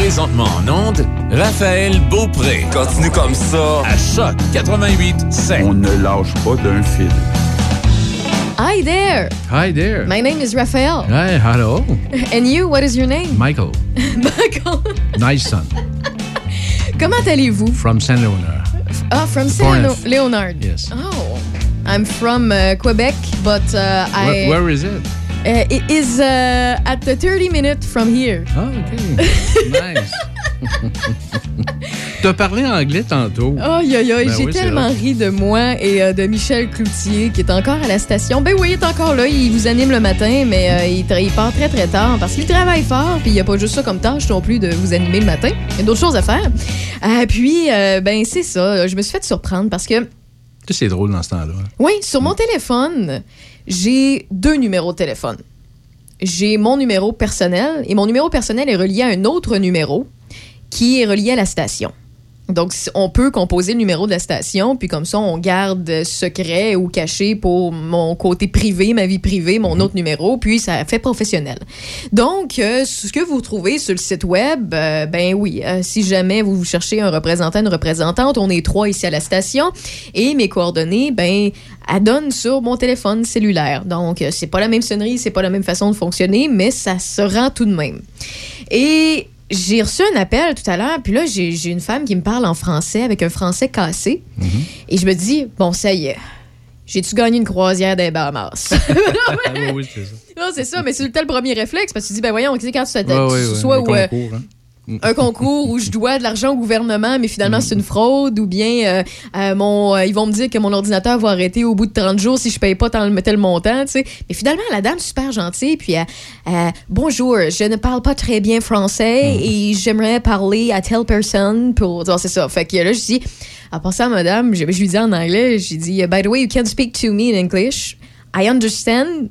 Présentement en onde, Raphaël Beaupré. Continue comme ça. À Choc 88 On ne lâche pas d'un fil. Hi there. Hi there. My name is Raphael. Hi, hello. And you, what is your name? Michael. Michael. Nice son. Comment allez-vous? From Saint Leonard. Ah, from Saint Pornef. Leonard. Yes. Oh. I'm from uh, Quebec, but uh, I. Where, where is it? Uh, it is uh, at the 30 minutes from here. Oh, OK. nice. T'as parlé anglais tantôt. Aïe, aïe, Ben j'ai oui, tellement ri de moi et euh, de Michel Cloutier qui est encore à la station. Ben oui, il est encore là, il vous anime le matin, mais euh, il, part très très tard parce qu'il travaille fort, puis il n'y a pas juste ça comme tâche non plus de vous animer le matin. Il y a d'autres choses à faire. Euh, puis, ben c'est ça, je me suis fait surprendre parce que, C'est drôle dans ce temps-là. oui, sur mon téléphone, j'ai deux numéros de téléphone. J'ai mon numéro personnel et mon numéro personnel est relié à un autre numéro qui est relié à la station. Donc, on peut composer le numéro de la station, puis comme ça, on garde secret ou caché pour mon côté privé, ma vie privée, mon autre numéro, puis ça fait professionnel. Donc, euh, ce que vous trouvez sur le site web, euh, ben oui, euh, si jamais vous cherchez un représentant, une représentante, on est trois ici à la station, et mes coordonnées, ben, elles donnent sur mon téléphone cellulaire. Donc, c'est pas la même sonnerie, c'est pas la même façon de fonctionner, mais ça se rend tout de même. Et j'ai reçu un appel tout à l'heure, puis là, j'ai une femme qui me parle en français avec un français cassé. Et je me dis, bon, ça y est. J'ai-tu gagné une croisière des Bahamas? Ah, oui, oui, c'est ça. non, c'est ça, mais c'est le tel premier réflexe parce que tu dis, ben voyons, tu sais, quand tu, tu- Ouais, soit euh, concours, hein. Un concours où je dois de l'argent au gouvernement, mais finalement c'est une fraude, ou bien euh, euh, mon, euh, ils vont me dire que mon ordinateur va arrêter au bout de 30 jours si je paye pas tel, tel montant, tu sais. Mais finalement, la dame, super gentille, puis bonjour, je ne parle pas très bien français Mm. et j'aimerais parler à telle personne pour. C'est ça. Fait que là, je dis, en passant, madame, je, je lui dis en anglais, j'ai dit, by the way, you can speak to me in English. I understand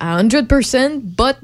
a 100%, but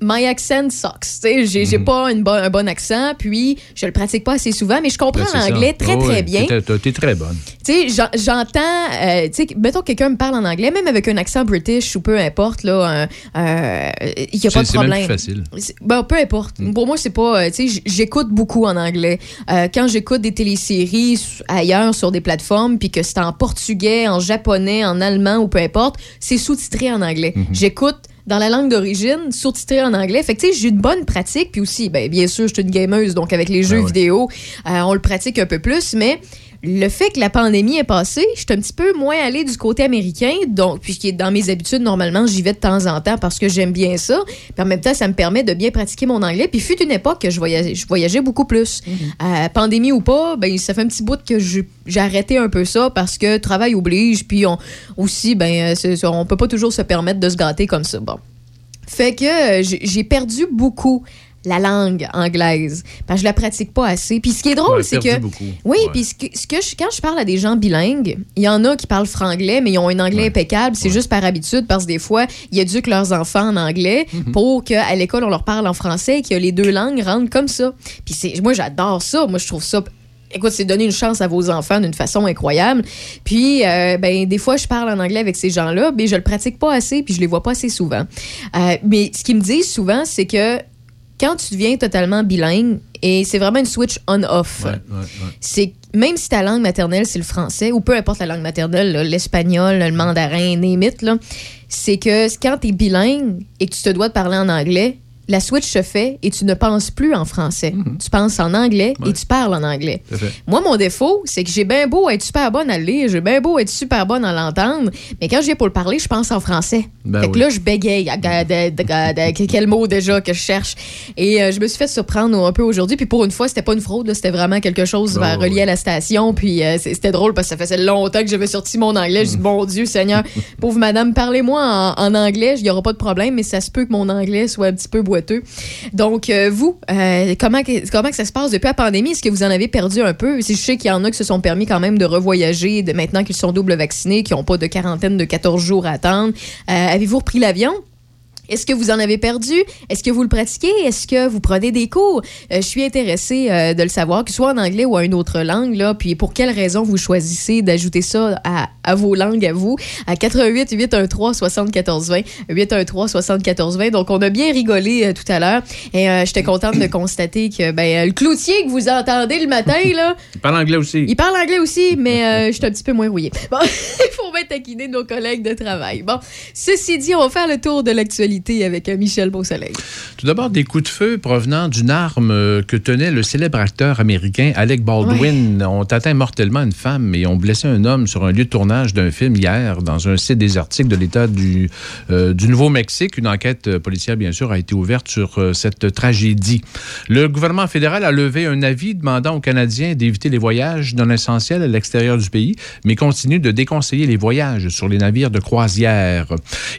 my accent sucks. Tu sais, j'ai j'ai pas une bo- un bon accent, puis je le pratique pas assez souvent, mais je comprends Ben, l'anglais très, Ah très bien. T'es t'es très bonne. Tu sais, j'en- j'entends, euh, tu sais, mettons que quelqu'un me parle en anglais, même avec un accent british ou peu importe, là, il n'y a pas de C'est c'est problème. plus facile. Ben, peu importe. Pour moi, c'est pas. euh, Tu sais, j- j'écoute beaucoup en anglais. Euh, quand j'écoute des téléséries ailleurs sur des plateformes, puis que c'est en portugais, en japonais, en allemand ou peu importe, c'est sous-titré en anglais. J'écoute dans la langue d'origine, sous-titré en anglais. Fait que, tu sais, j'ai une bonne pratique. Puis aussi, ben, bien sûr, je suis une gameuse, donc avec les jeux ouais. vidéo, euh, on le pratique un peu plus, mais le fait que la pandémie est passée, je suis un petit peu moins allée du côté américain, donc puisque dans mes habitudes, normalement, j'y vais de temps en temps parce que j'aime bien ça. Puis en même temps, ça me permet de bien pratiquer mon anglais. Puis fut une époque que je voyageais, je voyageais beaucoup plus. Euh, pandémie ou pas, ben ça fait un petit bout que j'ai arrêté un peu ça parce que travail oblige. Puis on, aussi, ben euh, on peut pas toujours se permettre de se gâter comme ça. Bon. Fait que euh, j'ai perdu beaucoup la langue anglaise. Parce que je la pratique pas assez. Puis ce qui est drôle, Ouais, c'est que. beaucoup. Oui, puis ce que, ce que je- quand je parle à des gens bilingues, il y en a qui parlent franglais, mais ils ont un anglais Ouais. impeccable. C'est juste par habitude, parce que des fois, ils éduquent leurs enfants en anglais Mhm. pour qu'à l'école, on leur parle en français et que les deux langues rentrent comme ça. Puis moi, j'adore ça. Moi, je trouve ça Écoute, c'est donner une chance à vos enfants d'une façon incroyable. Puis, euh, ben, des fois, je parle en anglais avec ces gens-là, mais je le pratique pas assez, puis je les vois pas assez souvent. Euh, mais ce qu'ils me disent souvent, c'est que quand tu deviens totalement bilingue, et c'est vraiment une switch on-off. Ouais, ouais, ouais. C'est même si ta langue maternelle c'est le français ou peu importe la langue maternelle, l'espagnol, le mandarin, name it, là, c'est que quand tu es bilingue et que tu te dois de parler en anglais, la switch se fait et tu ne penses plus en français. Tu penses en anglais et tu parles en anglais. Moi, mon défaut, c'est que j'ai bien beau être super bonne à le lire, j'ai bien beau être super bonne à l'entendre, mais quand j'ai pour le parler, je pense en français. Ben fait que là, je bégaye. Ah, Quel mot déjà que je cherche? Et euh, je me suis fait surprendre un peu aujourd'hui. Puis pour une fois, c'était pas une fraude, c'était vraiment quelque chose oui. relié à la station. Puis euh, c'était drôle parce que ça faisait longtemps que j'avais sorti mon anglais. Je dis, mon Dieu, Seigneur, pauvre madame, parlez-moi en, en anglais, il n'y aura pas de problème, mais ça se peut que mon anglais soit un petit peu boiteux. Donc, euh, vous, euh, comment, ça se passe depuis la pandémie? Est-ce que vous en avez perdu un peu? Si je sais qu'il y en a qui se sont permis quand même de revoyager de maintenant qu'ils sont double vaccinés, qui n'ont pas de quarantaine de 14 jours à attendre. Euh, Avez-vous repris l'avion? Est-ce que vous en avez perdu? Est-ce que vous le pratiquez? Est-ce que vous prenez des cours? Euh, je suis intéressée euh, de le savoir, que ce soit en anglais ou à une autre langue, là, puis pour quelle raison vous choisissez d'ajouter ça à, à vos langues à vous, à 88 813 74 20 813 74 20. Donc, on a bien rigolé euh, tout à l'heure et j'étais contente de constater que ben, le cloutier que vous entendez le matin, là, Il parle anglais aussi. il parle anglais aussi, mais je suis un petit peu moins rouillé. Bon, il faut bien taquiner nos collègues de travail. Bon, ceci dit, on va faire le tour de l'actualité avec Michel Beausoleil. Tout d'abord, des coups de feu provenant d'une arme euh, que tenait le célèbre acteur américain Alec Baldwin ont atteint mortellement une femme et ont blessé un homme sur un lieu de tournage d'un film hier dans un site désertique de l'État du, euh, du Nouveau-Mexique. Une enquête euh, policière, bien sûr, a été ouverte sur euh, cette tragédie. Le gouvernement fédéral a levé un avis demandant aux Canadiens d'éviter les voyages non essentiels à l'extérieur du pays, mais continue de déconseiller les voyages sur les navires de croisière.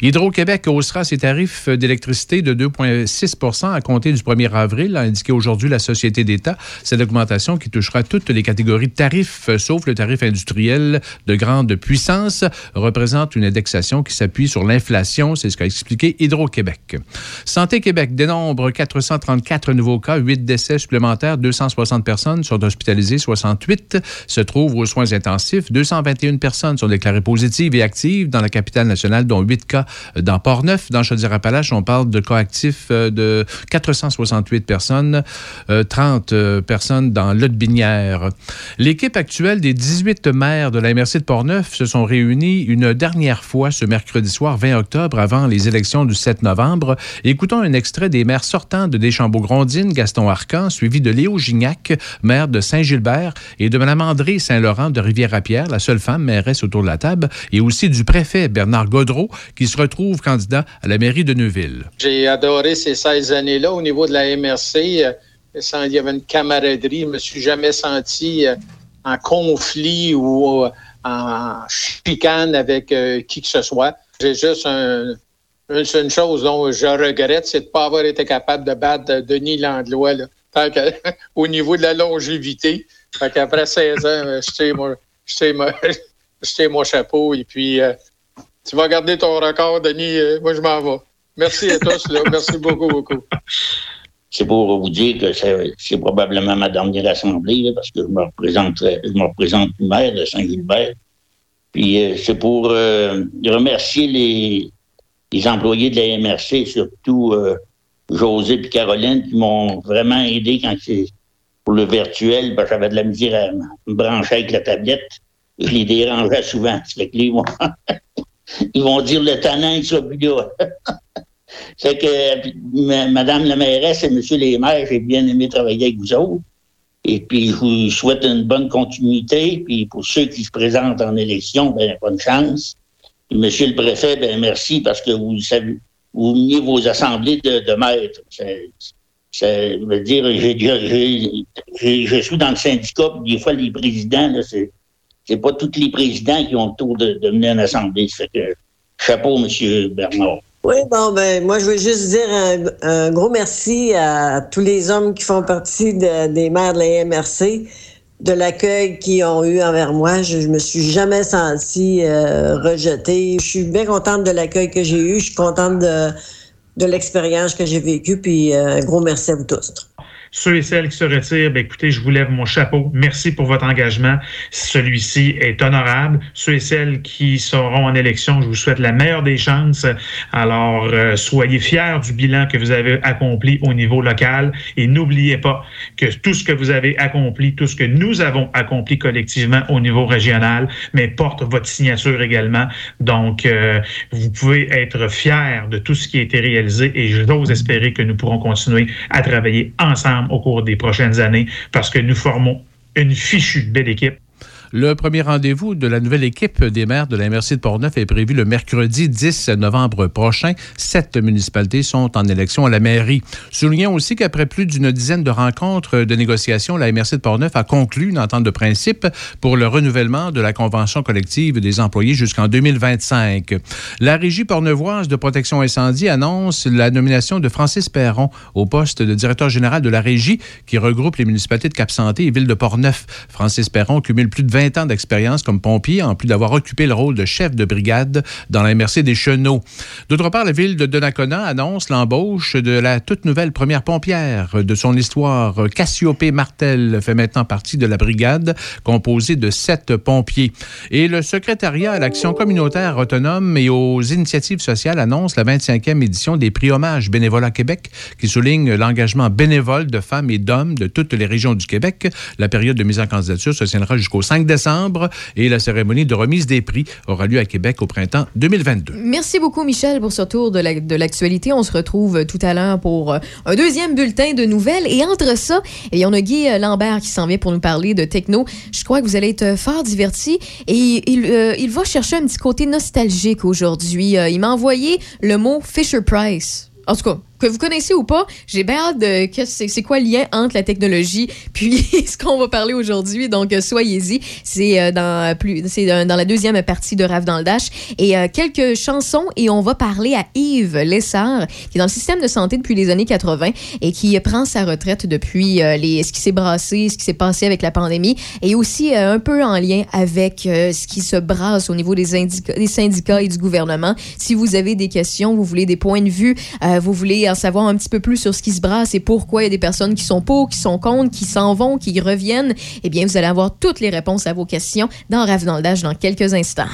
Hydro-Québec haussera ses tarifs d'électricité de 2,6 à compter du 1er avril, a indiqué aujourd'hui la Société d'État. Cette augmentation qui touchera toutes les catégories de tarifs, euh, sauf le tarif industriel de grande puissance, représente une indexation qui s'appuie sur l'inflation. C'est ce qu'a expliqué Hydro-Québec. Santé Québec dénombre 434 nouveaux cas, 8 décès supplémentaires, 260 personnes sont hospitalisées, 68 se trouvent aux soins intensifs, 221 personnes sont déclarées positives et actives dans la capitale nationale, dont 8 cas dans Port-Neuf. Dans Chaudière-Appalaches, on parle de cas actifs euh, de 468 personnes, euh, 30 euh, personnes dans Lotbinière. L'équipe actuelle des 18 maires de la MRC de Portneuf se sont réunis une dernière fois ce mercredi soir 20 octobre avant les élections du 7 novembre. Écoutons un extrait des maires sortants de Deschambault-Grondines, Gaston Arcan, suivi de Léo Gignac, maire de Saint-Gilbert, et de Mme André Saint-Laurent de Rivière-à-Pierre, la seule femme mairesse autour de la table, et aussi du préfet Bernard Godreau, qui se retrouve candidat à la mairie de Neuville. J'ai adoré ces 16 années-là au niveau de la MRC. euh, Il y avait une camaraderie. Je me suis jamais senti euh, en conflit ou euh, en chicane avec qui que ce soit. J'ai juste un- une, chose dont je regrette, c'est de ne pas avoir été capable de battre Denis Landlois au niveau de la longévité. Fait qu'après 16 ans, tire mon, mon- chapeau et puis tu vas garder ton record, Denis. moi, je m'en vais. Merci à tous. Là. Merci beaucoup, beaucoup. C'est pour vous dire que c'est c'est probablement ma dernière assemblée, parce que je me représente, je me représente maire de Saint-Gilbert. Puis euh, c'est pour euh, remercier les, les employés de la MRC, surtout euh, José et Caroline, qui m'ont vraiment aidé quand c'est pour le virtuel, parce que j'avais de la misère à me brancher avec la tablette. Je les dérangeais souvent. Fait que là, ils vont, dire le tannant, il sera plus là. C'est que Madame la mairesse et Monsieur les maires, j'ai bien aimé travailler avec vous autres. Et puis, je vous souhaite une bonne continuité. Puis, pour ceux qui se présentent en élection, ben, bonne chance. Puis, Monsieur le préfet, ben, merci parce que vous savez, vous menez vos assemblées de, de maîtres. Je veux dire, j'ai- je suis dans le syndicat, puis des fois, les présidents, là, c'est, c'est pas tous les présidents qui ont le tour de, mener une assemblée. Ça fait que, chapeau, Monsieur Bernard. Oui, bon, ben, moi, je veux juste dire un, gros merci à tous les hommes qui font partie de- des maires de la MRC, de l'accueil qu'ils ont eu envers moi. Je, je me suis jamais sentie euh, rejetée. Je suis bien contente de l'accueil que j'ai eu. Je suis contente de, de l'expérience que j'ai vécue. Puis, euh, un gros merci à vous tous. Ceux et celles qui se retirent, ben, écoutez, je vous lève mon chapeau. Merci pour votre engagement. Celui-ci est honorable. Ceux et celles qui seront en élection, je vous souhaite la meilleure des chances. Alors, euh, soyez fiers du bilan que vous avez accompli au niveau local et n'oubliez pas que tout ce que vous avez accompli, tout ce que nous avons accompli collectivement au niveau régional, mais porte votre signature également. Donc, euh, vous pouvez être fiers de tout ce qui a été réalisé et j'ose espérer que nous pourrons continuer à travailler ensemble au cours des prochaines années parce que nous formons une fichue belle équipe. Le premier rendez-vous de la nouvelle équipe des maires de la MRC de Portneuf est prévu le mercredi 10 novembre prochain. Sept municipalités sont en élection à la mairie. Soulignons aussi qu'après plus d'une dizaine de rencontres de négociations, la MRC de Portneuf a conclu une entente de principe pour le renouvellement de la convention collective des employés jusqu'en 2025. La Régie portneuvoise de protection incendie annonce la nomination de Francis Perron au poste de directeur général de la Régie qui regroupe les municipalités de Cap-Santé et Ville de Portneuf. Francis Perron cumule plus de 20 20 ans d'expérience comme pompier, en plus d'avoir occupé le rôle de chef de brigade dans la MRC des Chenaux. D'autre part, la ville de Donnacona annonce l'embauche de la toute nouvelle première pompière de son histoire. Cassiopée Martel fait maintenant partie de la brigade composée de sept pompiers. Et le secrétariat à l'action communautaire autonome et aux initiatives sociales annonce la 25e édition des prix hommages bénévolat Québec qui souligne l'engagement bénévole de femmes et d'hommes de toutes les régions du Québec. La période de mise en candidature se tiendra jusqu'au 5 décembre et la cérémonie de remise des prix aura lieu à Québec au printemps 2022. Merci beaucoup, Michel, pour ce tour de l'actualité. on se retrouve tout à l'heure pour euh, un deuxième bulletin de nouvelles. Et entre ça, eh on a Guy euh, Lambert qui s'en vient pour nous parler de techno. Je crois que vous allez être euh, fort divertis. Et il, il va chercher un petit côté nostalgique aujourd'hui. il m'a envoyé le mot Fisher Price. En tout cas, que vous connaissez ou pas, j'ai bien hâte de que c'est quoi le lien entre la technologie puis ce qu'on va parler aujourd'hui. Donc euh, soyez-y, c'est euh, dans plus c'est dans la deuxième partie de Rave dans le Dash et euh, quelques chansons et on va parler à Yves Lessard qui est dans le système de santé depuis les années 80 et qui prend sa retraite depuis les ce qui s'est brassé, ce qui s'est passé avec la pandémie et aussi un peu en lien avec ce qui se brasse au niveau des syndicats et du gouvernement. Si vous avez des questions, vous voulez des points de vue, vous voulez savoir un petit peu plus sur ce qui se brasse et pourquoi il y a des personnes qui sont pour, qui sont contre, qui s'en vont, qui reviennent, eh bien, vous allez avoir toutes les réponses à vos questions dans Rave dans le Dash dans quelques instants.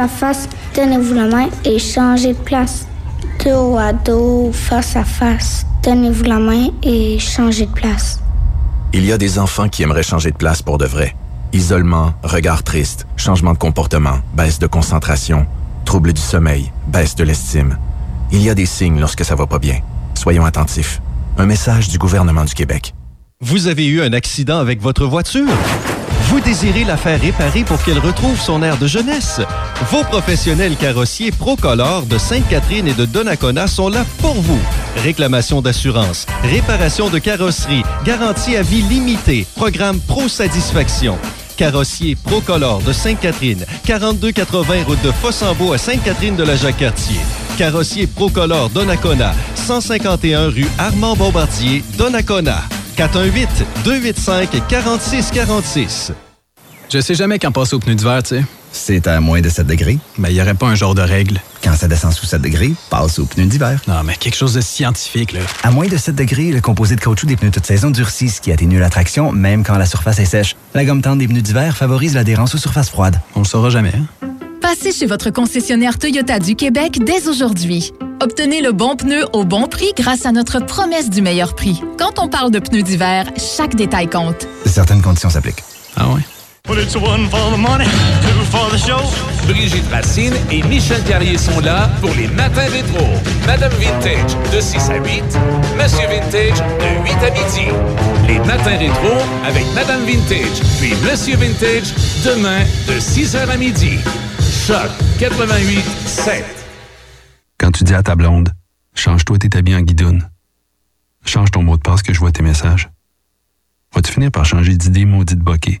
À face, donnez-vous la main et changez de place. Dos à dos, face à face, donnez-vous la main et changez de place. Il y a des enfants qui aimeraient changer de place pour de vrai. Isolement, regard triste, changement de comportement, baisse de concentration, trouble du sommeil, baisse de l'estime. Il y a des signes lorsque ça va pas bien. Soyons attentifs. Un message du gouvernement du Québec. Vous avez eu un accident avec votre voiture? Vous désirez la faire réparer pour qu'elle retrouve son air de jeunesse? Vos professionnels carrossiers Procolor de Sainte-Catherine et de Donnacona sont là pour vous. Réclamation d'assurance, réparation de carrosserie, garantie à vie limitée, programme Pro Satisfaction. Carrossier Procolor de Sainte-Catherine, 4280 route de Fossambeau à Sainte-Catherine de la Jacques-Cartier. Carrossier Procolor Donnacona, 151 rue Armand Bombardier, Donnacona. 418-285-4646. Je sais jamais quand passer au pneu d'hiver, tu sais. C'est à moins de 7 degrés. Mais il n'y aurait pas un genre de règle. Quand ça descend sous 7 degrés, passe au pneu d'hiver. Non, mais quelque chose de scientifique, là. À moins de 7 degrés, le composé de caoutchouc des pneus toute saison durcit, ce qui atténue la traction, même quand la surface est sèche. La gomme tendre des pneus d'hiver favorise l'adhérence aux surfaces froides. On le saura jamais, hein? Passez chez votre concessionnaire Toyota du Québec dès aujourd'hui. Obtenez le bon pneu au bon prix grâce à notre promesse du meilleur prix. Quand on parle de pneus d'hiver, chaque détail compte. Certaines conditions s'appliquent. Ah ouais? Brigitte Racine et Michel Carrier sont là pour les matins rétro. Madame Vintage de 6 à 8, Monsieur Vintage de 8 à midi. Les matins rétro avec Madame Vintage puis Monsieur Vintage demain de 6h à midi. Choc 88 7. Quand tu dis à ta blonde, change-toi tes habits en guidoune. Change ton mot de passe que je vois tes messages. Vas-tu finir par changer d'idée maudite bokeh?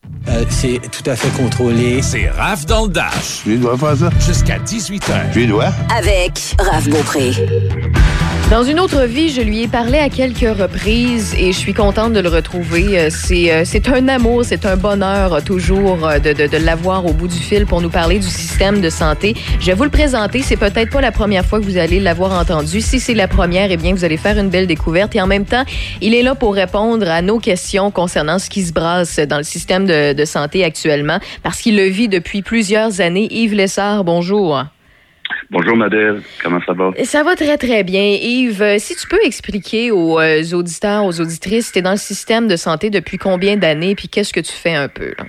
Euh, c'est tout à fait contrôlé. C'est Raph dans le Dash. Tu dois faire ça? Jusqu'à 18h. Tu dois? Avec Raph Beaupré. Dans une autre vie, je lui ai parlé à quelques reprises et je suis contente de le retrouver. Euh, C'est euh, c'est un amour, c'est un bonheur toujours de, de, de l'avoir au bout du fil pour nous parler du système de santé. Je vais vous le présenter. C'est peut-être pas la première fois que vous allez l'avoir entendu. Si c'est la première, eh bien, vous allez faire une belle découverte. Et en même temps, il est là pour répondre à nos questions concernant ce qui se brasse dans le système de, de santé actuellement parce qu'il le vit depuis plusieurs années. Yves Lessard, bonjour. Bonjour Madèle, comment ça va? Ça va très, très bien. Yves, euh, si tu peux expliquer aux euh, auditeurs, aux auditrices, tu es dans le système de santé depuis combien d'années, puis qu'est-ce que tu fais un peu? Là?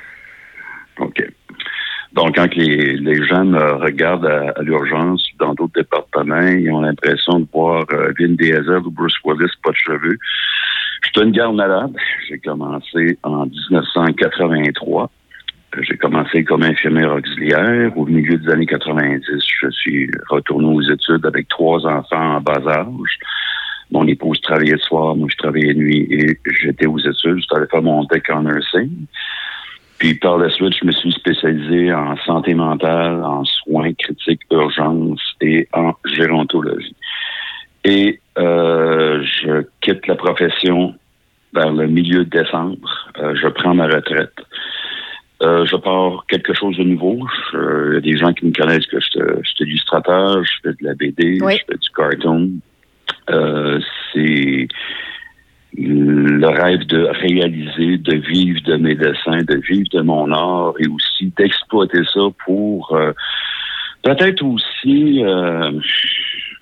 Donc, quand les, les gens me regardent à, à l'urgence dans d'autres départements, ils ont l'impression de voir euh, Vin Diesel ou Bruce Willis, pas de cheveux. Je suis une garde malade. J'ai commencé en 1983. J'ai commencé comme infirmière auxiliaire. Au milieu des années 90, je suis retourné aux études avec trois enfants en bas âge. Mon épouse travaillait le soir, moi je travaillais nuit et j'étais aux études. J'étais faire mon deck en nursing. Puis par la suite, je me suis spécialisé en santé mentale, en soins critiques, urgences et en gérontologie. Et euh, je quitte la profession vers le milieu de décembre. Euh, je prends ma retraite. Euh, je pars quelque chose de nouveau. Il y a des gens qui me connaissent que je suis illustrateur, je fais de la BD, Oui. je fais du cartoon. Euh, c'est le rêve de réaliser, de vivre de mes dessins, de vivre de mon art et aussi d'exploiter ça pour euh, peut-être aussi euh,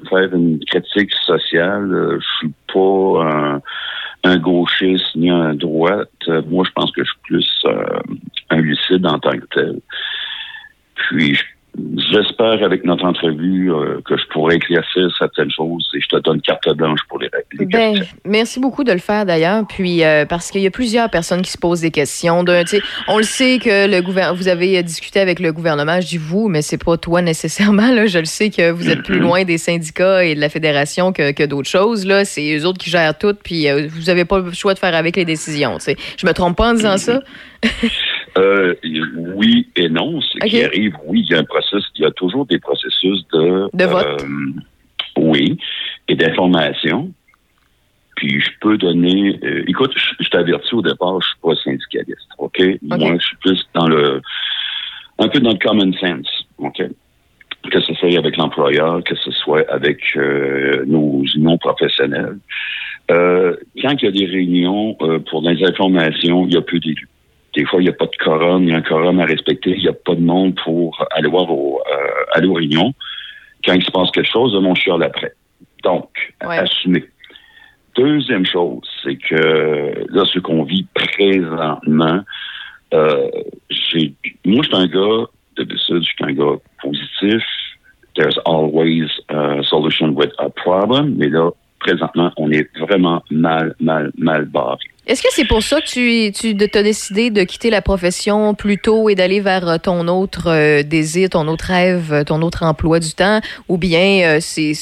faire une critique sociale. Euh, Je suis pas un, un gauchiste ni un droite. Moi, je pense que je suis plus euh, un lucide en tant que tel. Puis, je- j'espère avec notre entrevue euh, que je pourrai éclaircir certaines choses et je te donne carte blanche pour les règles. Ben, merci beaucoup de le faire d'ailleurs. Puis euh, parce qu'il y a plusieurs personnes qui se posent des questions. On le sait que le gouvernement, vous avez euh, discuté avec le gouvernement. Je dis vous, mais c'est pas toi nécessairement. Là. Je le sais que vous êtes plus loin des syndicats et de la fédération que, que d'autres choses. Là, c'est eux autres qui gèrent tout. Puis euh, vous avez pas le choix de faire avec les décisions. tu sais. Je me trompe pas en disant ça? Euh, oui et non. Ce qui arrive, oui, il y a un processus, il y a toujours des processus de, De vote. euh, oui, et d'information. Puis je peux donner. euh, écoute, je, je t'avertis au départ, je suis pas syndicaliste, ok? Moi, je suis plus dans le, un peu dans le common sense, ok? Que ce soit avec l'employeur, que ce soit avec nos unions professionnelles. Quand il y a des réunions pour des informations, il y a peu d'élus. Des fois, il n'y a pas de quorum, il y a un quorum à respecter, il n'y a pas de monde pour aller voir au, euh, aller aux réunions. Quand il se passe quelque chose, suis à l'après. Donc, assumer. Deuxième chose, c'est que là, ce qu'on vit présentement, euh, j'ai, moi, je suis un gars, d'habitude, je suis un gars positif. There's always a solution with a problem. Mais là, présentement, on est vraiment mal, mal, mal barré. Est-ce que c'est pour ça que tu, tu as décidé de quitter la profession plus tôt et d'aller vers euh, ton autre euh, désir, ton autre rêve, euh, ton autre emploi du temps? Ou bien c'est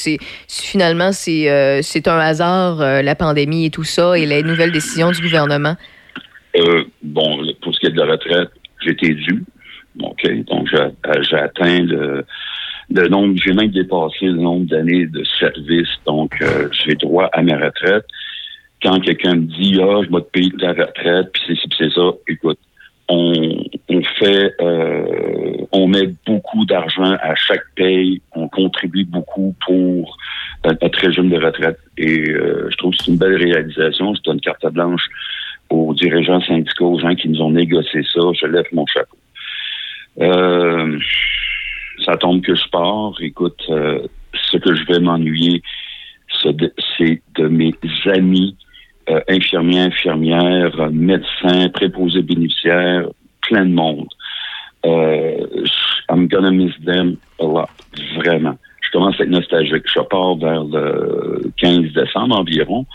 finalement c'est un hasard, la pandémie et tout ça, et les nouvelles décisions du gouvernement? Bon, pour ce qui est de la retraite, j'étais dû. OK. Donc, j'ai atteint le, le nombre, j'ai même dépassé le nombre d'années de service. Donc, j'ai droit à ma retraite. Quand quelqu'un me dit, ah, je vais te payer ta retraite, puis c'est ci, puis c'est ça, écoute, on, on fait, euh, on met beaucoup d'argent à chaque paye, on contribue beaucoup pour euh, notre régime de retraite. Et euh, je trouve que c'est une belle réalisation. C'est une carte blanche aux dirigeants syndicaux, aux gens qui nous ont négocié ça. Je lève mon chapeau. Euh, ça tombe que je pars. Écoute, euh, ce que je vais m'ennuyer, c'est de, c'est de mes amis euh, infirmiers, infirmières, médecins, préposés bénéficiaires, plein de monde. Euh, I'm gonna miss them a lot, vraiment. Je commence à être nostalgique. Je pars vers le 15 décembre environ.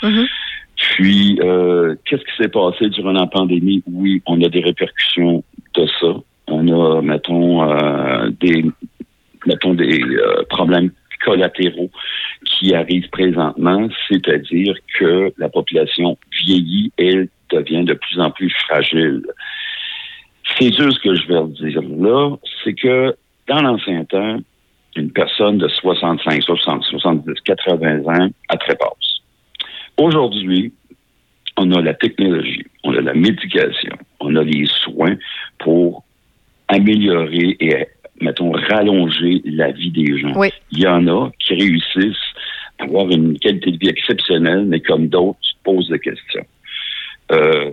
Puis, euh, qu'est-ce qui s'est passé durant la pandémie? Oui, on a des répercussions de ça. On a, mettons, euh, des, mettons, des euh, problèmes collatéraux qui arrivent présentement, c'est-à-dire que la population vieillit et devient de plus en plus fragile. C'est sûr ce que je vais dire là, c'est que dans l'ancien temps, une personne de 65, 60, 70, 80 ans a très passe. Aujourd'hui, on a la technologie, on a la médication, on a les soins pour améliorer et, mettons, rallonger la vie des gens. Il y en a qui réussissent avoir une qualité de vie exceptionnelle, mais comme d'autres, se posent des questions. Euh,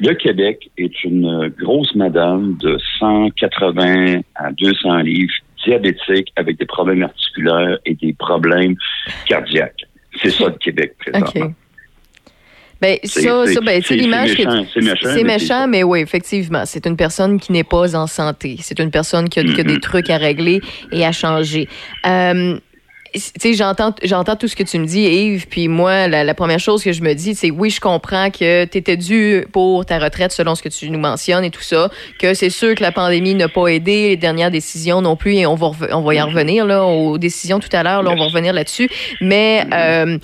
le Québec est une grosse madame de 180 à 200 livres, diabétique, avec des problèmes articulaires et des problèmes cardiaques. C'est ça le Québec présentement. OK. Ben, C'est- ça, c'est- ça, ben, tu c'est- l'image c'est que- méchant, mais méchant, mais oui, effectivement, c'est une personne qui n'est pas en santé. C'est une personne qui a, qui a des trucs à régler et à changer. Euh, tu sais, j'entends, j'entends tout ce que tu me dis, Yves, puis moi, la, la première chose que je me dis, c'est oui, je comprends que tu étais dû pour ta retraite selon ce que tu nous mentionnes et tout ça, que c'est sûr que la pandémie n'a pas aidé, les dernières décisions non plus, et on va, on va y en revenir, là, aux décisions tout à l'heure, là, on va revenir là-dessus, mais euh,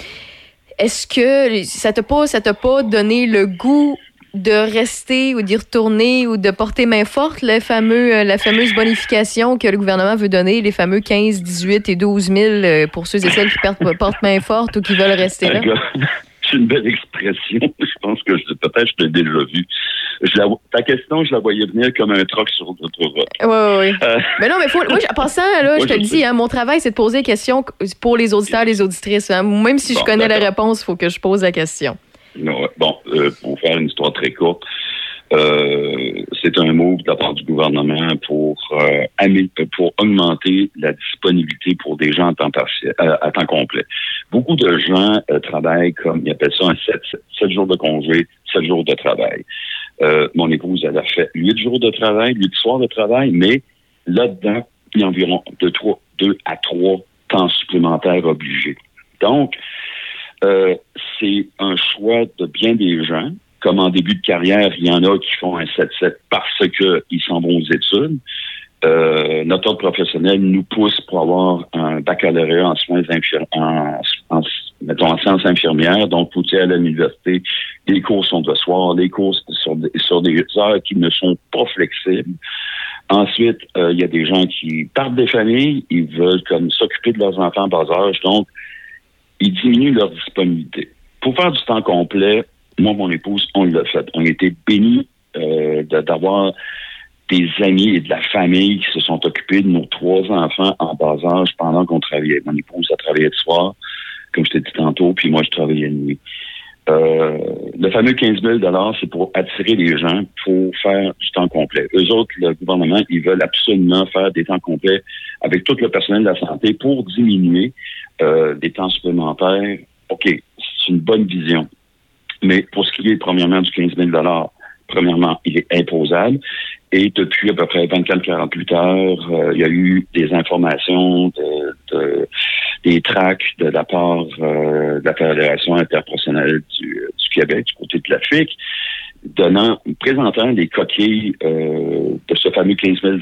est-ce que ça t'a pas, ça t'a pas donné le goût de rester ou d'y retourner ou de porter main forte le fameux, euh, la fameuse bonification que le gouvernement veut donner, les fameux 15, 18 et 12 000 euh, pour ceux et celles qui portent, main forte ou qui veulent rester là? C'est une belle expression. Je pense que je- peut-être je l'ai déjà vu. Je la, ta question, je la voyais venir comme un troc sur notre route. Oui, oui, oui. Euh, Mais non, mais faut, moi, en passant, là, je te le dis, hein, mon travail, c'est de poser des questions pour les auditeurs et les auditrices. hein. Même si je connais la réponse, il faut que je pose la question. Bon, euh, pour faire une histoire très courte, euh, c'est un move de la part du gouvernement pour euh, euh, pour augmenter la disponibilité pour des gens à temps partiel, euh, à temps complet. Beaucoup de gens euh, travaillent comme ils appellent ça un 7, 7 jours de congé, 7 jours de travail. Mon épouse, elle a fait 8 jours de travail, 8 soirs de travail, mais là-dedans, il y a environ 2 trois, deux à 3 temps supplémentaires obligés. Donc, euh, c'est un choix de bien des gens. Comme en début de carrière, il y en a qui font un 7-7 parce qu'ils s'en vont aux études. Euh, notre ordre professionnel nous pousse pour avoir un baccalauréat en soins infirmiers, en, en, mettons, en sciences infirmières. Donc, faut aller à l'université. Les cours sont de soir, les cours sur des, sur des heures qui ne sont pas flexibles. Ensuite, euh, il y a des gens qui partent des familles, ils veulent comme s'occuper de leurs enfants en bas âge. Donc, ils diminuent leur disponibilité. Pour faire du temps complet, moi, mon épouse, on l'a fait. On été bénis euh, d'avoir des amis et de la famille qui se sont occupés de nos trois enfants en bas âge pendant qu'on travaillait. Mon épouse a travaillé le soir, comme je t'ai dit tantôt, puis moi, je travaillais de nuit. Euh, le fameux 15 000 c'est pour attirer les gens pour faire du temps complet. Eux autres, le gouvernement, ils veulent absolument faire des temps complets avec tout le personnel de la santé pour diminuer euh, des temps supplémentaires. OK, c'est une bonne vision. Mais pour ce qui est, premièrement, du 15 000 premièrement, il est imposable. Et depuis à peu près 24-48 heures, euh, il y a eu des informations, de, de- des tracts de la part euh, de la Fédération interprofessionnelle du, du Québec, du côté de l'Afrique, donnant, présentant les coquilles euh, de ce fameux 15 000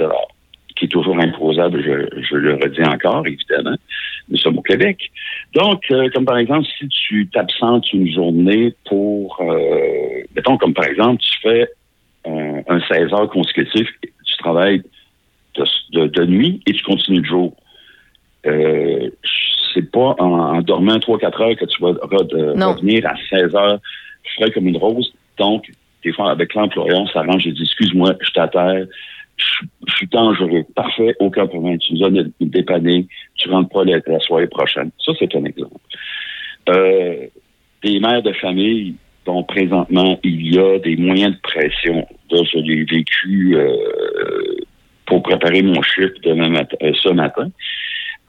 qui est toujours imposable, je, je le redis encore, évidemment. Nous sommes au Québec. Donc, euh, comme par exemple, si tu t'absentes une journée pour, euh, mettons comme par exemple, tu fais un, un 16 heures consécutif, tu travailles de, de- de nuit et tu continues de jour. Euh, c'est pas en, en dormant 3-4 heures que tu vas re- revenir à 16 heures frais comme une rose. Donc, des fois, avec l'employeur, on s'arrange, je dis, excuse-moi, je suis dangereux. Parfait, aucun problème. Tu nous as dé- dépanné, tu rentres pas la, la soirée prochaine. Ça, c'est un exemple. Euh, des mères de famille, dont présentement, il y a des moyens de pression. Là, je l'ai vécu euh, pour préparer mon chiffre demain matin, euh, ce matin.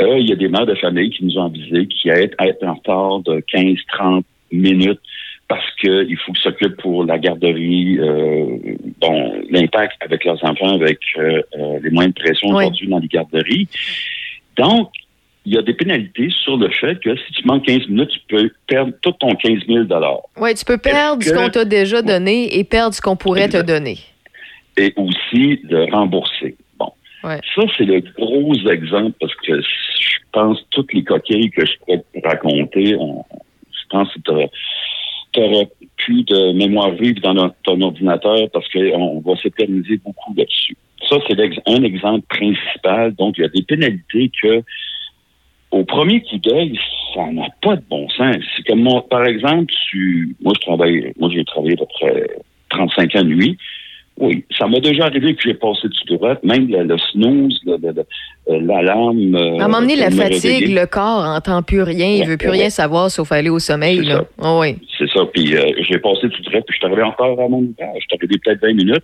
Euh, il y a des mères de famille qui nous ont avisé qui être, être en retard de 15-30 minutes parce qu'il faut qu'ils s'occupent pour la garderie, euh, bon, l'impact avec leurs enfants, avec euh, euh, les moyens de pression Oui. aujourd'hui dans les garderies. Donc, il y a des pénalités sur le fait que si tu manques 15 minutes, tu peux perdre tout ton 15 000 Oui, tu peux perdre ce qu'on t'a déjà donné et perdre ce qu'on pourrait te donner. et aussi de rembourser. Bon. Ouais. Ça, c'est le gros exemple parce que je pense toutes les coquilles que je pourrais te raconter, on- je pense que tu aurais plus de mémoire vive dans ton ordinateur parce qu'on va s'éterniser beaucoup là-dessus. Ça, c'est un exemple principal. Donc, il y a des pénalités que, au premier coup d'œil, ça n'a pas de bon sens. C'est comme, moi, par exemple, tu, moi, je travaille, moi, j'ai travaillé à peu près 35 ans de nuit. Oui, ça m'a déjà arrivé que j'ai passé du droit, même le, le snooze, le- le- le- l'alarme. euh, À un moment donné, la fatigue, réveiller. le corps n'entend plus rien, il veut plus rien savoir sauf aller au sommeil. Là. Oh, oui. C'est ça. Puis euh, j'ai passé tout droit, puis je suis arrivé encore à mon ouvrage. Je suis arrivé peut-être 20 minutes.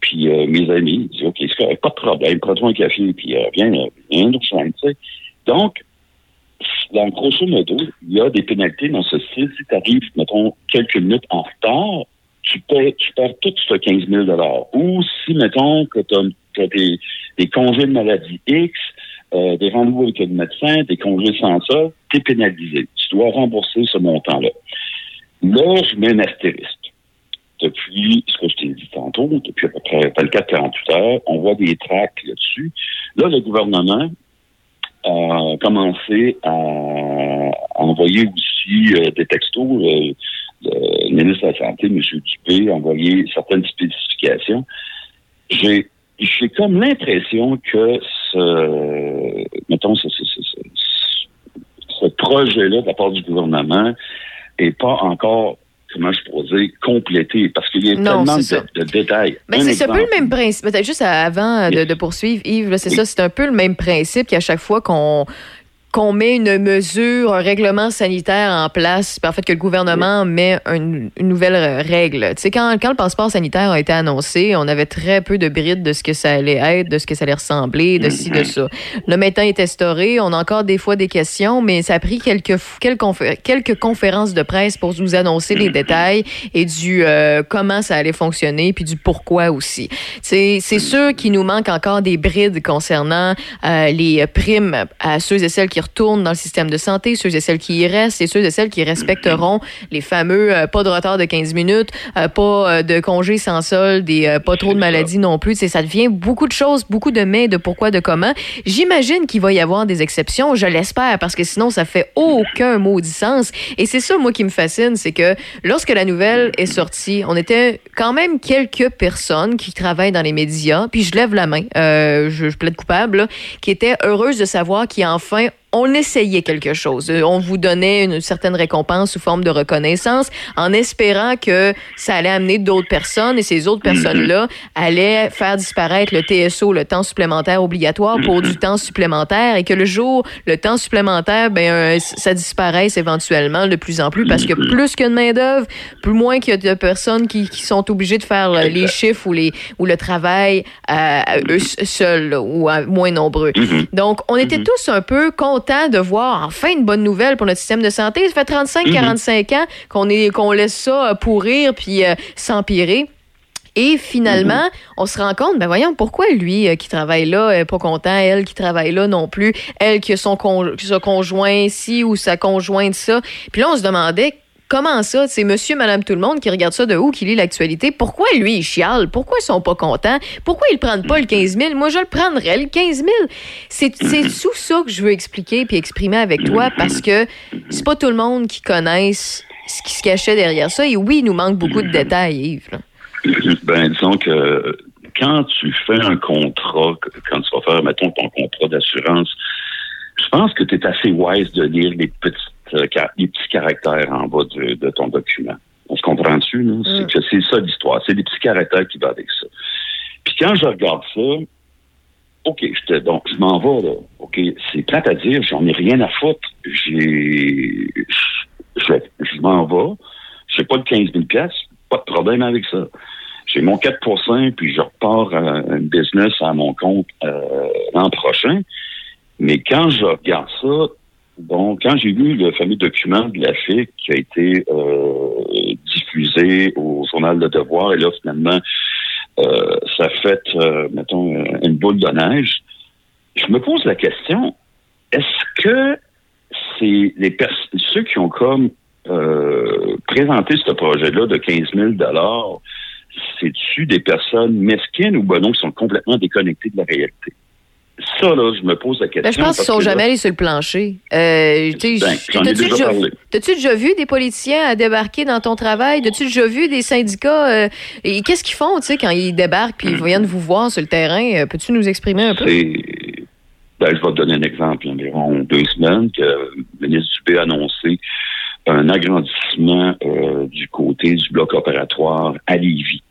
Puis euh, mes amis ils disent OK, c'est pas de problème, prends-toi un café, puis euh, viens, euh, viens nous rejoindre, tu sais. Donc, dans grosso modo, il y a des pénalités dans ce style. Si tu arrives, mettons, quelques minutes en retard, tu perds, tu perds tout ce 15 000 Ou si, mettons, que tu as, des, des congés de maladie X, euh, des rendez-vous avec le médecin, des congés sans ça, tu es pénalisé. Tu dois rembourser ce montant-là. Là, je mets un astérisque. Depuis ce que je t'ai dit tantôt, depuis à peu près 24-48 heures, on voit des tracts là-dessus. Là, le gouvernement a commencé à, à envoyer aussi euh, des textos. euh, le ministre de la Santé, M. Dupé, a envoyé certaines spécifications. J'ai j'ai comme l'impression que ce, mettons, ce, ce, ce- ce- ce projet-là de la part du gouvernement est pas encore, comment je pourrais dire, complété parce qu'il y a Non, tellement de, de détails. Mais Un c'est un peu le même principe. Peut-être juste avant de, de poursuivre, Yves, c'est Oui. ça, c'est un peu le même principe qu'à chaque fois qu'on qu'on met une mesure, un règlement sanitaire en place, en fait que le gouvernement met une, une nouvelle règle. Tu sais, quand, quand le passeport sanitaire a été annoncé, on avait très peu de brides de ce que ça allait être, de ce que ça allait ressembler, de ci, de ça. Là, maintenant, il est instauré. On a encore des fois des questions, mais ça a pris quelques, quelques, confé- quelques conférences de presse pour nous annoncer les détails et du euh, comment ça allait fonctionner, puis du pourquoi aussi. C'est c'est sûr qu'il nous manque encore des brides concernant euh, les primes à ceux et celles qui retournent dans le système de santé, ceux et celles qui y restent et ceux et celles qui respecteront les fameux euh, pas de retard de 15 minutes, euh, pas euh, de congés sans solde et euh, pas trop de maladies non plus. Ça devient beaucoup de choses, beaucoup de mais, de pourquoi, de comment. J'imagine qu'il va y avoir des exceptions, je l'espère, parce que sinon ça fait aucun maudit sens. Et c'est ça, moi, qui me fascine, c'est que lorsque la nouvelle est sortie, on était quand même quelques personnes qui travaillent dans les médias, puis je lève la main, euh, je, je plaide coupable, là, qui étaient heureuses de savoir qu'enfin, on essayait quelque chose. Euh, On vous donnait une certaine récompense sous forme de reconnaissance en espérant que ça allait amener d'autres personnes et ces autres personnes-là allaient faire disparaître le TSO, le temps supplémentaire obligatoire pour du temps supplémentaire et que le jour, le temps supplémentaire, ben, euh, ça disparaisse éventuellement de plus en plus parce que plus qu'il y a de main-d'œuvre, plus moins qu'il y a de personnes qui, qui sont obligées de faire les chiffres ou, les, ou le travail euh, eux s- seuls ou moins nombreux. Donc, on était tous un peu contents de voir enfin une bonne nouvelle pour notre système de santé. Ça fait 35-45 ans qu'on est qu'on laisse ça euh, pourrir puis euh, s'empirer. Et finalement, on se rend compte, ben voyons, pourquoi lui euh, qui travaille là est pas content, elle qui travaille là non plus, elle qui a son, con- son conjoint ci ou sa conjointe ça. Puis là, on se demandait comment ça, c'est monsieur, madame, tout le monde qui regarde ça de où, qui lit l'actualité. Pourquoi lui, il chiale? Pourquoi ils sont pas contents? Pourquoi ils prennent pas le 15 000? Moi, je le prendrais, le 15 000. C'est c'est sous ça que je veux expliquer puis exprimer avec toi parce que c'est pas tout le monde qui connaisse ce qui se cachait derrière ça. Et oui, il nous manque beaucoup de détails, Yves. là. Ben, disons que quand tu fais un contrat, quand tu vas faire, mettons, ton contrat d'assurance, je pense que tu es assez wise de lire les, petites, euh, les petits caractères en bas de, de ton document. On se comprend-tu? là? C'est que c'est ça l'histoire. C'est les petits caractères qui vont avec ça. Puis quand je regarde ça, OK, je te- donc je m'en vais là. OK, c'est plate à dire, j'en ai rien à foutre. J'ai je, m'en vais. J'ai pas de 15 000 pièces, pas de problème avec ça. J'ai mon 4 puis je repars un business à mon compte euh, l'an prochain. Mais quand je regarde ça, bon, quand j'ai vu le fameux document de la FIC qui a été euh, diffusé au journal Le Devoir, et là, finalement, euh, ça fait, euh, mettons, une boule de neige, je me pose la question, est-ce que c'est les ceux qui ont comme euh, présenté ce projet-là de 15 000 c'est-tu des personnes mesquines ou ben non, qui sont complètement déconnectées de la réalité? Ça, là, je me pose la question. Ben, je pense qu'ils parce sont que là, jamais allés sur le plancher. Euh, Ben, t'as-tu déjà vu des politiciens à débarquer dans ton travail? T'as-tu déjà vu des syndicats? euh, et qu'est-ce qu'ils font, tu sais, quand ils débarquent puis ils viennent vous voir sur le terrain? Euh, Peux-tu nous exprimer un peu? Ben, je vais te donner un exemple. Il y a environ deux semaines que le ministre Dubé a annoncé un agrandissement euh, du côté du bloc opératoire à Lévis.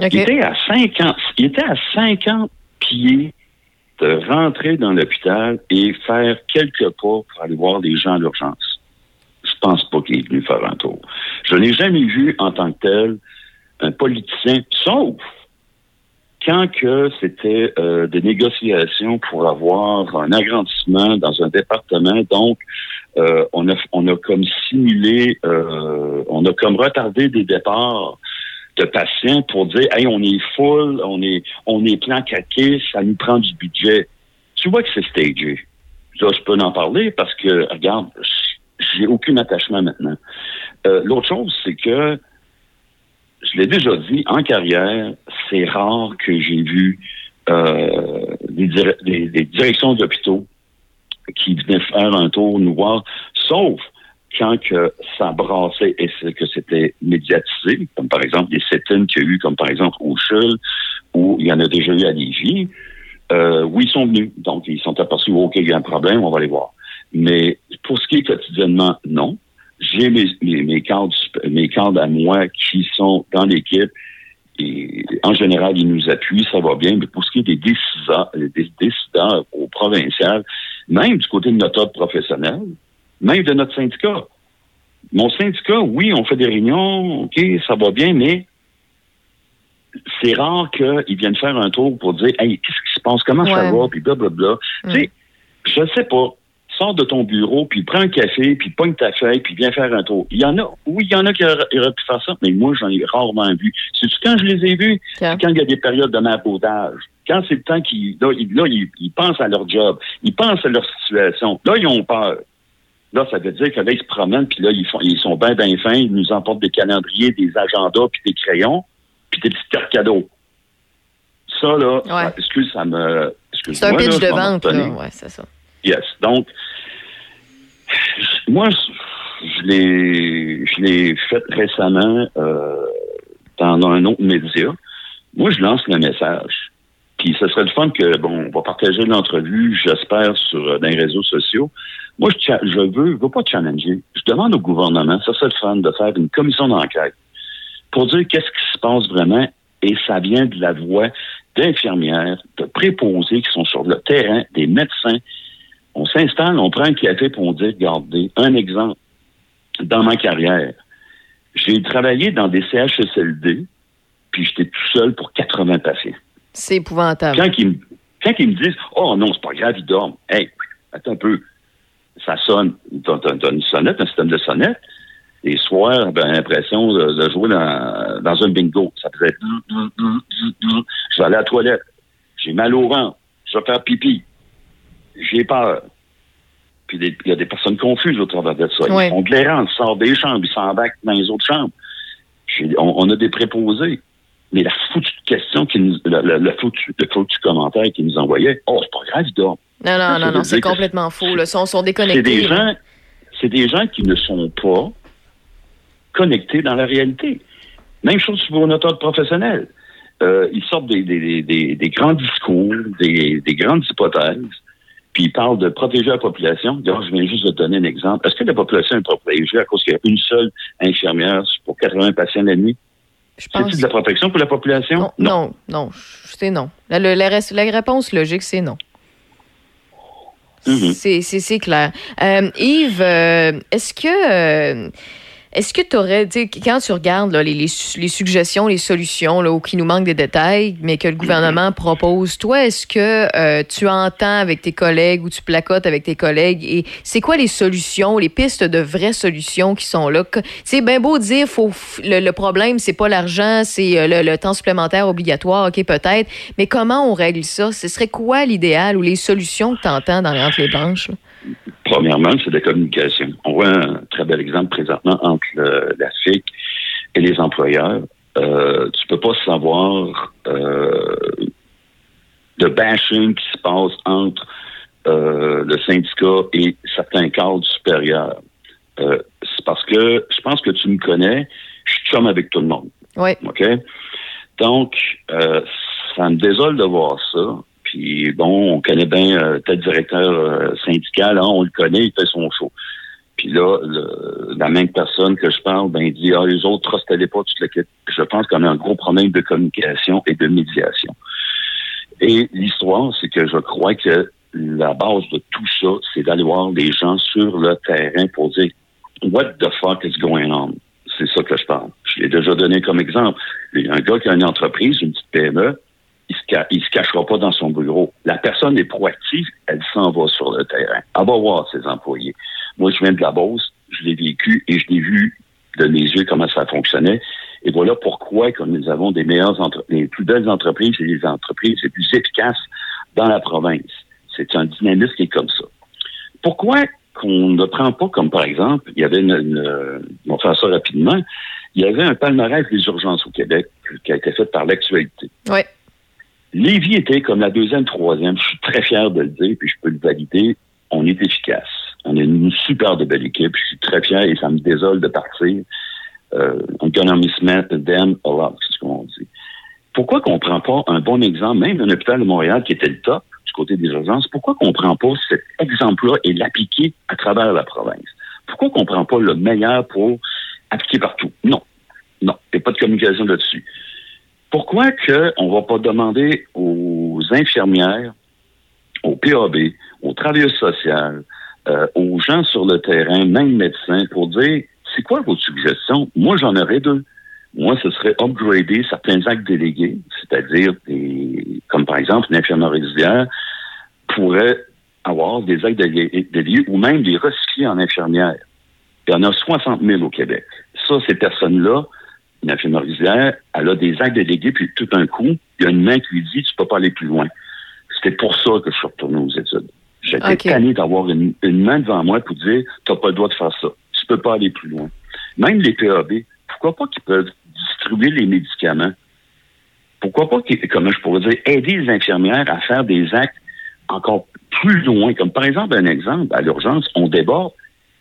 Il était à 50, il était à 50 pieds de rentrer dans l'hôpital et faire quelques pas pour aller voir des gens à l'urgence. Je pense pas qu'il est venu faire un tour. Je n'ai jamais vu en tant que tel un politicien, sauf quand que c'était euh, des négociations pour avoir un agrandissement dans un département, donc euh, on a on a comme simulé, euh, on a comme retardé des départs de patients pour dire hey on est full, on est on est plan caqué, ça nous prend du budget. Tu vois que c'est stagé. Là, je peux en parler parce que regarde, j'ai aucun attachement maintenant. Euh, L'autre chose, c'est que je l'ai déjà dit, en carrière, c'est rare que j'ai vu euh, des, des- des directions d'hôpitaux qui venaient faire un tour nous voir, sauf quand que ça brassait et que c'était médiatisé, comme par exemple les sit-ins qu'il y a eu, comme par exemple au CHUL, où il y en a déjà eu à Lévis. Euh, oui, ils sont venus. Donc, ils sont aperçus, OK, il y a un problème, on va les voir. Mais pour ce qui est quotidiennement, non. J'ai mes, mes, mes cadres, mes cadres à moi qui sont dans l'équipe et en général, ils nous appuient, ça va bien. Mais pour ce qui est des décideurs, des décideurs au provincial, même du côté de notre professionnel, même de notre syndicat. Mon syndicat, oui, on fait des réunions, OK, ça va bien, mais c'est rare qu'ils viennent faire un tour pour dire Hey, qu'est-ce qui se passe, comment ça va, puis blablabla. Tu sais, je sais pas. Sors de ton bureau, puis prends un café, puis pogne ta feuille, puis viens faire un tour. Il y en a, oui, il y en a qui auraient, pu faire ça, mais moi, j'en ai rarement vu. C'est quand je les ai vus, quand il y a des périodes de marbaudage. Quand c'est le temps qu'ils, là, ils, là, ils, ils pensent à leur job, ils pensent à leur situation. Là, ils ont peur. Là, ça veut dire que là, ils se promènent, puis là, ils, font, ils sont bien, bien fins, ils nous emportent des calendriers, des agendas, puis des crayons, puis des petits cartes cadeaux. Ça, là, ça- excuse, ça me... C'est un pitch là, de vente, là. Ouais, c'est ça. Yes. Donc, moi, je- je l'ai, je l'ai fait récemment euh, dans un autre média. Moi, je lance le message. Puis, ce serait le fun que, bon, on va partager l'entrevue, j'espère, sur euh, dans les réseaux sociaux. Moi, je, veux, je veux pas challenger. Je demande au gouvernement, ça serait le fun de faire une commission d'enquête pour dire qu'est-ce qui se passe vraiment. Et ça vient de la voix d'infirmières, de préposés qui sont sur le terrain, des médecins. On s'installe, on prend un café pour on dit, regardez, un exemple. Dans ma carrière, j'ai travaillé dans des CHSLD, puis j'étais tout seul pour 80 patients. C'est épouvantable. Quand ils, me- quand ils me disent Oh non, c'est pas grave, ils dorment. Hey, attends un peu. Ça sonne. T'as, une sonnette, un système de sonnette. Les soirs, ben, l'impression de, de jouer dans, dans un bingo. Ça faisait Je vais aller à la toilette. J'ai mal au ventre. Je vais faire pipi. J'ai peur. Puis il y a des personnes confuses au travers de ça. Ouais. Ils font de l'errance, ils sortent des chambres, ils s'embarquent dans les autres chambres. On a des préposés. Mais la foutue question, qui nous, le, le, le foutu, le foutu commentaire qu'ils nous envoyaient, oh, c'est pas grave, ils dorment. Non, non, non, non, c'est que complètement faux. Ils sont, sont C'est déconnectés. des là. gens, c'est des gens qui ne sont pas connectés dans la réalité. Même chose pour notre ordre professionnel. Euh, ils sortent des, des, des- des, des grands discours, des, des grandes hypothèses, puis ils parlent de protéger la population. Je viens juste de donner un exemple. Est-ce que la population est protégée à cause qu'il y a une seule infirmière pour 80 patients la nuit? C'est-il de la protection pour la population? Non, non, c'est non. La, le- la la réponse logique, c'est non. Mhm. C'est- C'est clair. Euh, Yves, euh, est-ce que... Est-ce que tu aurais, tu sais, quand tu regardes là, les, les les suggestions, les solutions, là, où il nous manque des détails, mais que le gouvernement propose, toi, est-ce que euh, tu entends avec tes collègues ou tu placotes avec tes collègues et c'est quoi les solutions, les pistes de vraies solutions qui sont là? C'est bien beau dire, faut, le, le problème, c'est pas l'argent, c'est euh, le, le temps supplémentaire obligatoire, OK, peut-être, mais comment on règle ça? Ce serait quoi l'idéal ou les solutions que tu entends dans, les branches? là? Premièrement, c'est la communication. On voit un très bel exemple présentement entre le- la FIC et les employeurs. Euh, tu peux pas savoir euh, le bashing qui se passe entre euh, le syndicat et certains cadres supérieurs. Euh, c'est parce que je pense que tu me connais, je suis chum avec tout le monde. Oui. OK? Donc, euh, ça me désole de voir ça. Puis bon, on connaît bien euh, tel directeur euh, syndical, hein, on le connaît, il fait son show. Puis là, le- la même personne que je parle, ben, il dit Ah, les autres trustaient pas, tu quittes. Je pense qu'on a un gros problème de communication et de médiation. Et l'histoire, c'est que je crois que la base de tout ça, c'est d'aller voir les gens sur le terrain pour dire What the fuck is going on? C'est ça que je parle. Je l'ai déjà donné comme exemple. Il y a un gars qui a une entreprise, une petite PME, il se, se cachera pas dans son bureau. La personne est proactive, elle s'en va sur le terrain. Elle va voir ses employés. Moi, je viens de la Beauce, je l'ai vécu et je l'ai vu de mes yeux comment ça fonctionnait. Et voilà pourquoi que nous avons des meilleures entre les plus belles entreprises et les entreprises les plus efficaces dans la province. C'est un dynamisme qui est comme ça. Pourquoi qu'on ne prend pas comme par exemple, il y avait une, une- on va faire ça rapidement, il y avait un palmarès des urgences au Québec qui a été fait par l'actualité. Oui. Lévis était comme la deuxième, troisième. Je suis très fier de le dire, puis je peux le valider. On est efficace. On est une super de belle équipe. Je suis très fier et ça me désole de partir. Euh, I'm gonna miss them a lot, c'est ce qu'on dit. Pourquoi qu'on prend pas un bon exemple, même un hôpital de Montréal qui était le top du côté des urgences, pourquoi qu'on prend pas cet exemple-là et l'appliquer à travers la province? Pourquoi qu'on prend pas le meilleur pour appliquer partout? Non. Non. Il n'y a pas de communication là-dessus. Pourquoi qu'on ne va pas demander aux infirmières, aux PAB, aux travailleurs sociaux, euh, aux gens sur le terrain, même médecins, pour dire c'est quoi vos suggestions? Moi, j'en aurais deux. Moi, ce serait upgrader certains actes délégués, c'est-à-dire des, comme par exemple une infirmière régulière pourrait avoir des actes délégués ou même des recycler en infirmière. Il y en a 60 000 au Québec. Ça, ces personnes-là, une infirmière régulière, elle a des actes délégués, puis tout d'un coup, il y a une main qui lui dit tu peux pas aller plus loin. C'était pour ça que je suis retourné aux études. J'étais Ok. tanné d'avoir une, une main devant moi pour dire tu n'as pas le droit de faire ça. Tu peux pas aller plus loin. Même les PAB, pourquoi pas qu'ils peuvent distribuer les médicaments? Pourquoi pas, qu'ils- comment je pourrais dire, aider les infirmières à faire des actes encore plus loin, comme par exemple un exemple, à l'urgence, on déborde.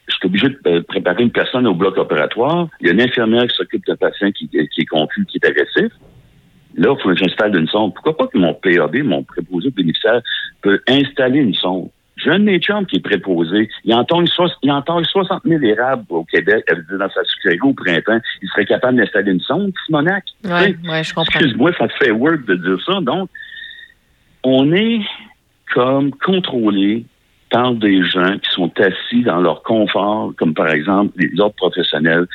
Je suis obligé de euh, préparer une personne au bloc opératoire. Il y a une infirmière qui s'occupe d'un patient qui, qui est confus, qui est agressif. Là, il faut que j'installe une sonde. Pourquoi pas que mon PAB, mon préposé bénéficiaire, peut installer une sonde? J'ai un de mes chums qui est préposé. Il entend, il entend 60 000 érables au Québec, dans sa sucrerie au printemps. Il serait capable d'installer une sonde, Simonac. Oui, ouais, je comprends. Excuse-moi, ça te fait work de dire ça. Donc, on est comme contrôlé par des gens qui sont assis dans leur confort, comme par exemple les autres professionnels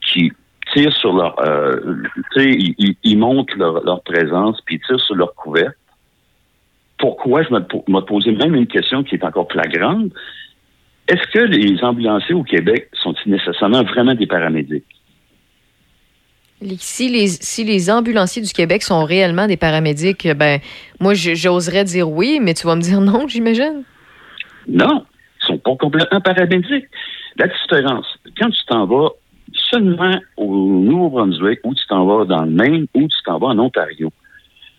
qui tirent sur leur, euh, ils, ils- montrent leur, présence puis ils tirent sur leur couvercle. Pourquoi? Je me po- me posais même une question qui est encore flagrante. Est-ce que les ambulanciers au Québec sont-ils nécessairement vraiment des paramédics? Si les, si les ambulanciers du Québec sont réellement des paramédics, ben, moi, j'oserais dire oui, mais tu vas me dire non, j'imagine. Non, ils sont pas complètement paramédics. La différence, quand tu t'en vas seulement au Nouveau-Brunswick, ou tu t'en vas dans le Maine, ou tu t'en vas en Ontario,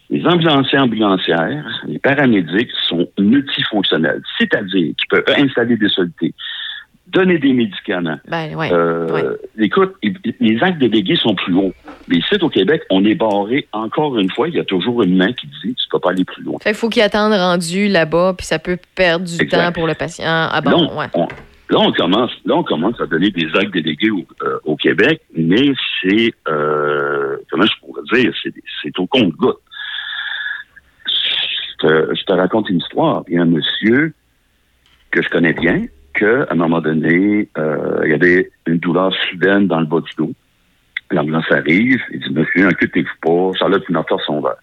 les ambulanciers ambulancières, les paramédics sont multifonctionnels, c'est-à-dire qu'ils peuvent installer des solutés, donner des médicaments. Ben, ouais. Euh, ouais. Écoute, les actes délégués sont plus hauts. Mais ici, au Québec, on est barré encore une fois. Il y a toujours une main qui dit tu peux pas aller plus loin. Fait qu'il faut qu'ils attendent rendu là-bas, puis ça peut perdre du Exact. temps pour le patient. Ah bon, là, on, ouais. on- là, on commence, là, on commence à donner des actes délégués au, euh, au Québec, mais c'est, euh, comment je pourrais dire, c'est, au compte-goutte. Je te, je te raconte une histoire. Il y a un monsieur que je connais bien, qu'à un moment donné, euh, il y avait une douleur soudaine dans le bas du dos. L'ambulance arrive, il dit, monsieur, inquiétez-vous pas, ça l'air d'une affaire sondaire.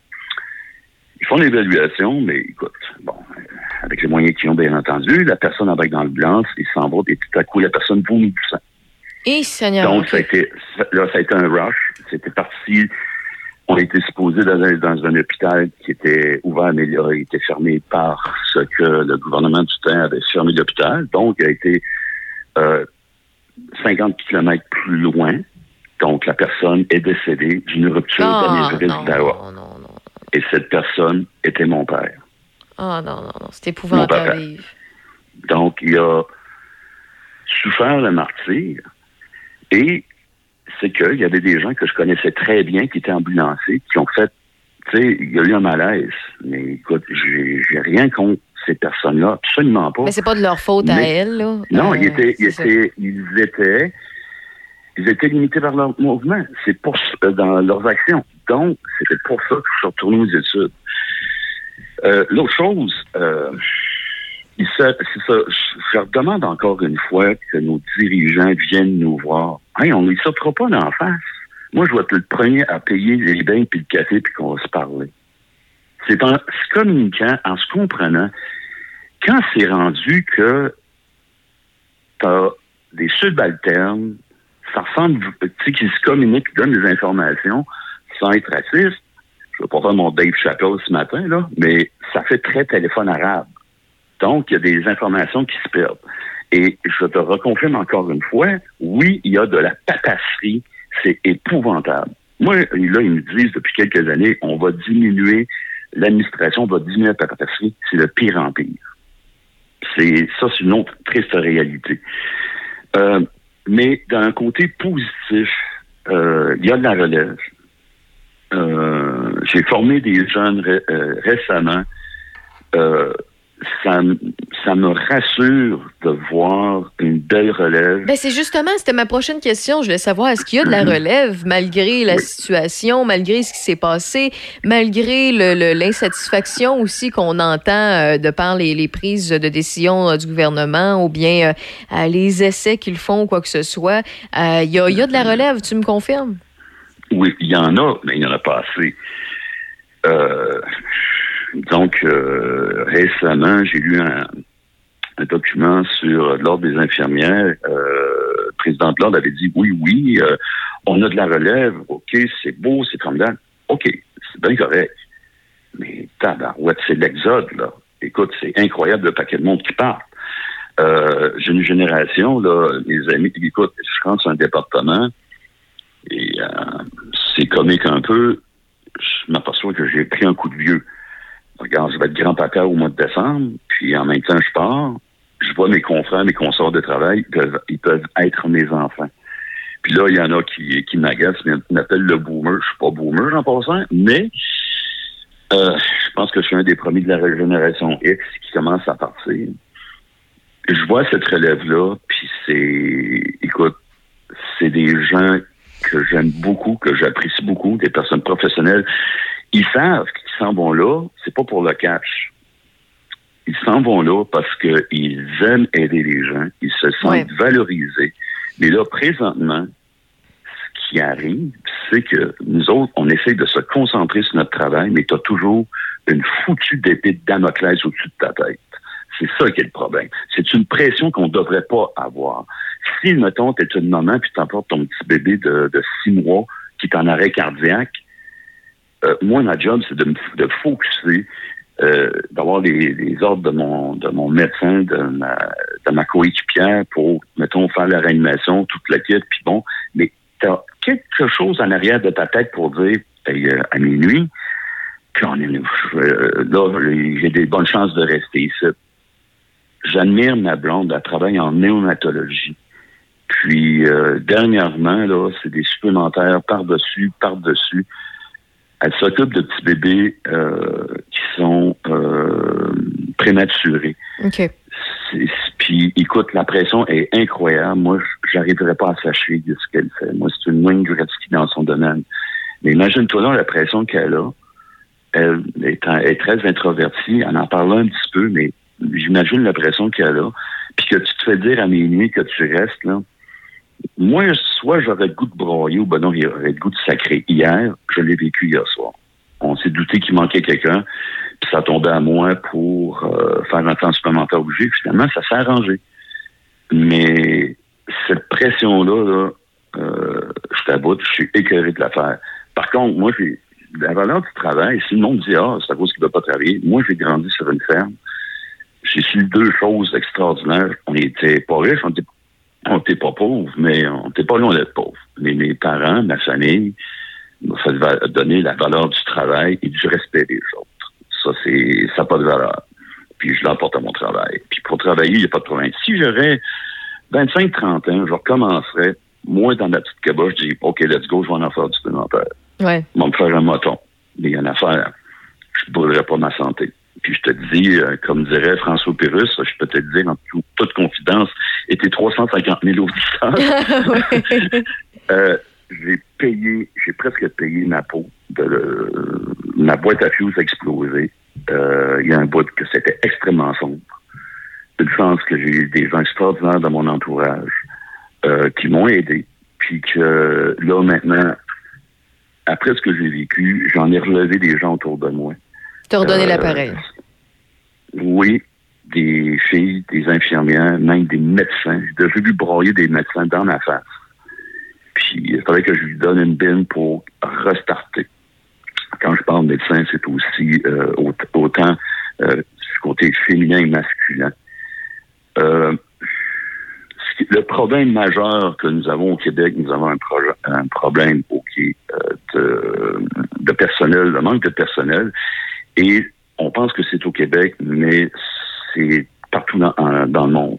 Ils font l'évaluation, mais écoute, bon, euh, avec les moyens qu'ils ont, bien entendu, la personne embarque dans l'ambulance, il s'en va, et tout à coup, la personne vomit du sang. Et Seigneur. Donc, ça a été, là, ça a été un rush. C'était parti. On était supposé dans un, dans un hôpital qui était ouvert, mais il a été fermé parce que le gouvernement du temps avait fermé l'hôpital. Donc, il a été euh, 50 kilomètres plus loin. Donc, la personne est décédée d'une rupture Ah, d'anévrisme non, d'aorte. Et cette personne était mon père. Ah non, non, non, c'est épouvantable. Donc, il a souffert le martyr. Et c'est qu'il y avait des gens que je connaissais très bien qui étaient ambulancés, qui ont fait, tu sais, il y a eu un malaise. Mais écoute, j'ai rien contre ces personnes-là, absolument pas. Mais c'est pas de leur faute à Mais- elle, là. Non, Euh, ils, étaient, ils, c'est ça. étaient, ils étaient, ils étaient limités par leur mouvement. C'est pour euh, dans leurs actions. Donc, c'était pour ça que je suis retourné aux études. Euh, L'autre chose, euh, c'est ça, je, je leur demande encore une fois que nos dirigeants viennent nous voir. Hey, on ne sautera pas d'en face. Moi, je vais être le premier à payer les bains puis le café puis qu'on va se parler. C'est en se communiquant, en se comprenant, quand c'est rendu que t'as des subalternes, ça ressemble, tu sais, qui se communiquent, qui donnent des informations sans être raciste. Je vais pas faire mon Dave Chappelle ce matin, là, mais ça fait très téléphone arabe. Donc, il y a des informations qui se perdent. Et je te reconfirme encore une fois, oui, il y a de la papasserie, c'est épouvantable. Moi, là, ils me disent depuis quelques années, on va diminuer l'administration, on va diminuer la papasserie, c'est le pire en pire. C'est ça, c'est une autre triste réalité. Euh, mais d'un côté positif, euh, il y a de la relève. Euh, J'ai formé des jeunes ré- récemment. Ça, me rassure de voir une belle relève. Ben c'est justement, c'était ma prochaine question. Je voulais savoir, est-ce qu'il y a de la relève malgré la situation, malgré ce qui s'est passé, malgré l'insatisfaction aussi qu'on entend euh, de par les, les prises de décision euh, du gouvernement ou bien euh, les essais qu'ils font ou quoi que ce soit. Il y, a, y de la relève, tu me confirmes? Oui, il y en a, mais il n'y en a pas assez. Euh, donc, euh, récemment, j'ai lu un, un document sur l'Ordre des infirmières. Euh, le président de l'Ordre avait dit oui, oui, euh, on a de la relève, OK, c'est beau, c'est formidable. OK, c'est bien correct. Mais tabarouette, c'est l'exode, là. Écoute, c'est incroyable le paquet de monde qui part. Euh, j'ai une génération, là, mes amis, écoute, je rentre sur un département et euh, c'est comique un peu. Je m'aperçois que j'ai pris un coup de vieux. Regarde, je vais être grand-papa au mois de décembre, puis en même temps, je pars. Je vois mes confrères, mes consorts de travail, ils peuvent, être mes enfants. Puis là, il y en a qui, qui m'agacent, m'appellent le boomer. Je suis pas boomer en passant, mais euh, je pense que je suis un des premiers de la génération X qui commence à partir. Je vois cette relève-là, puis c'est, écoute, c'est des gens que j'aime beaucoup, que j'apprécie beaucoup, des personnes professionnelles. Ils savent qu'ils s'en vont là, c'est pas pour le cash. Ils s'en vont là parce qu'ils aiment aider les gens, ils se sentent Ouais. valorisés. Mais là, présentement, ce qui arrive, c'est que nous autres, on essaie de se concentrer sur notre travail, mais tu as toujours une foutue d'épée de Damoclès au-dessus de ta tête. C'est ça qui est le problème. C'est une pression qu'on ne devrait pas avoir. Si, mettons, tu es une maman puis t'emportes ton petit bébé de, de six mois qui est en arrêt cardiaque, euh, moi, ma job, c'est de me de focuser, euh, d'avoir les, les ordres de mon, de mon médecin, de ma, de ma coéquipière pour, mettons, faire la réanimation, toute la kit, puis bon, mais tu as quelque chose en arrière de ta tête pour dire, Hey, euh, à minuit, est, euh, là, j'ai des bonnes chances de rester ici. J'admire ma blonde, elle travaille en néonatologie. Puis dernièrement, là, c'est des supplémentaires par-dessus, par-dessus. Elle s'occupe de petits bébés euh, qui sont euh, prématurés. OK. Puis écoute, la pression est incroyable. Moi, j'arriverais pas à s'achever de ce qu'elle fait. Moi, c'est une Wayne Gretzky dans son domaine. Mais imagine-toi là la pression qu'elle a. Elle est très introvertie. Elle en parle un petit peu, mais j'imagine la pression qu'elle a. puis que tu te fais dire à minuit que tu restes, là, moi, soit j'aurais le goût de broyer ou ben non, j'aurais le goût de sacrer. Hier, je l'ai vécu hier soir. On s'est douté qu'il manquait quelqu'un, puis ça tombait à moi pour euh, faire un temps supplémentaire obligé. Finalement, ça s'est arrangé. Mais cette pression-là, là, euh, je t'aboute, je suis écœuré de la faire. Par contre, moi, j'ai la valeur du travail, si le monde dit Ah, c'est à cause qu'il ne veut pas travailler, moi j'ai grandi sur une ferme. J'ai su deux choses extraordinaires. On était pas riches, on était, on était pas pauvres, mais on était pas loin d'être pauvres. Mais mes parents, ma famille, m'ont fait va- donner la valeur du travail et du respect des autres. Ça, c'est ça n'a pas de valeur. Puis je l'emporte à mon travail. Puis pour travailler, il n'y a pas de problème. Si j'aurais 25-30 ans, je recommencerais, moi, dans ma petite caboche, je dis OK, let's go, je vais en faire du supplémentaire. Ouais. On va me faire un moton. Mais il y a une affaire. Je ne brûlerai pas ma santé. Puis je te dis, euh, comme dirait François Pérus, je peux te le dire en tout- toute confidence, et tes 350 000 auditeurs, euh, j'ai payé, j'ai presque payé ma peau. De, le- ma boîte à fuse a explosé. Euh, Il y a un bout que c'était extrêmement sombre. Une chance que j'ai eu des gens extraordinaires dans mon entourage euh, qui m'ont aidé. Puis que là, maintenant, après ce que j'ai vécu, j'en ai relevé des gens autour de moi. T'as redonné Euh, l'appareil. Oui, des filles, des infirmières, même des médecins. J'ai déjà vu broyer des médecins dans ma face. Puis il fallait que je lui donne une bine pour restarter. Quand je parle de médecin, c'est aussi euh, aut- autant euh, du côté féminin et masculin. Euh, le problème majeur que nous avons au Québec, nous avons un, un problème euh, de, de personnel, le manque de personnel. Et on pense que c'est au Québec, mais c'est partout dans, en- dans le monde.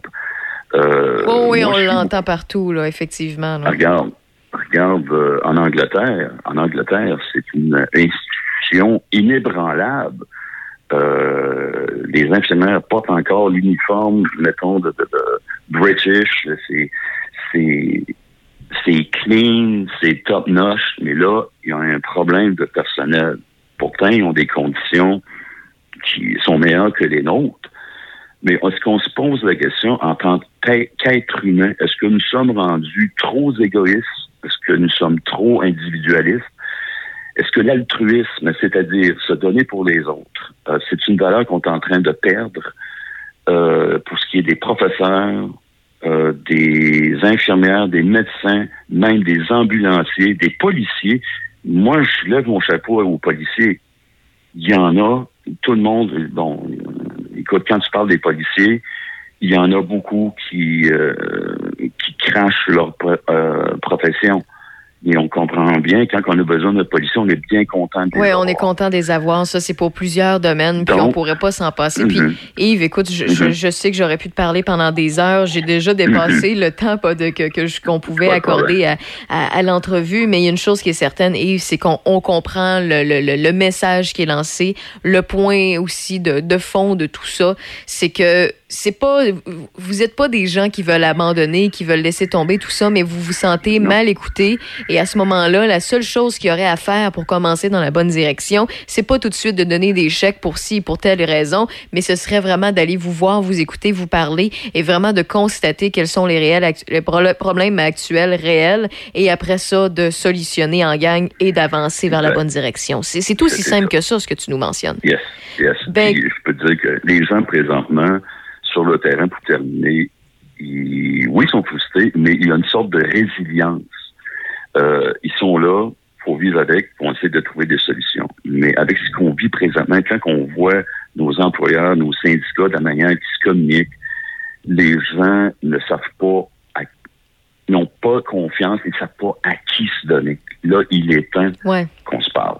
Euh, Oh oui, moi, on l'entend partout, là, effectivement. là. Regarde, regarde euh, en Angleterre. En Angleterre, c'est une institution inébranlable. Euh, les infirmières portent encore l'uniforme, mettons, de, de- de British. C'est, c'est, c'est clean, c'est top notch, mais là, il y a un problème de personnel. Pourtant, ils ont des conditions qui sont meilleures que les nôtres. Mais est-ce qu'on se pose la question en tant qu'être humain, est-ce que nous sommes rendus trop égoïstes? Est-ce que nous sommes trop individualistes? Est-ce que l'altruisme, c'est-à-dire se donner pour les autres, euh, c'est une valeur qu'on est en train de perdre euh, pour ce qui est des professeurs, euh, des infirmières, des médecins, même des ambulanciers, des policiers? Moi, je lève mon chapeau aux policiers. Il y en a, tout le monde, bon, euh, écoute, quand tu parles des policiers, il y en a beaucoup qui, euh, qui crachent leur euh, profession. Et on comprend bien, quand on a besoin de policiers, on est bien content de les Oui, on est content des avoir. Ça, c'est pour plusieurs domaines, puis Donc- on pourrait pas s'en passer. Puis, Mhm. Yves, écoute, je, Mhm. je sais que j'aurais pu te parler pendant des heures. J'ai déjà dépassé le temps pas de, que, qu'on pouvait Pas de accorder à, à- à l'entrevue, mais il y a une chose qui est certaine, Yves, c'est qu'on on comprend le, le- le- le message qui est lancé. Le point aussi de, de fond de tout ça, c'est que c'est pas, vous êtes pas des gens qui veulent abandonner, qui veulent laisser tomber tout ça, mais vous vous sentez mal écouté. Et à ce moment-là, la seule chose qu'il y aurait à faire pour commencer dans la bonne direction, c'est pas tout de suite de donner des chèques pour ci, pour telle raison, mais ce serait vraiment d'aller vous voir, vous écouter, vous parler et vraiment de constater quels sont les réels, les pro- problèmes actuels réels et après ça, de solutionner en gang et d'avancer vers la bonne direction. C'est c'est aussi simple que ça, ce que tu nous mentionnes. Yes, yes. Ben- Puis, je peux te dire que les gens présentement sur le terrain pour terminer, ils, oui, ils sont frustrés, mais il y a une sorte de résilience. Euh, ils sont là, faut vivre avec, on essaie de trouver des solutions. Mais avec ce qu'on vit présentement, quand on voit nos employeurs, nos syndicats, de la manière qu'ils se communiquent, les gens ne savent pas, n'ont pas confiance, ils ne savent pas à qui se donner. Là, il est temps Ouais. qu'on se parle.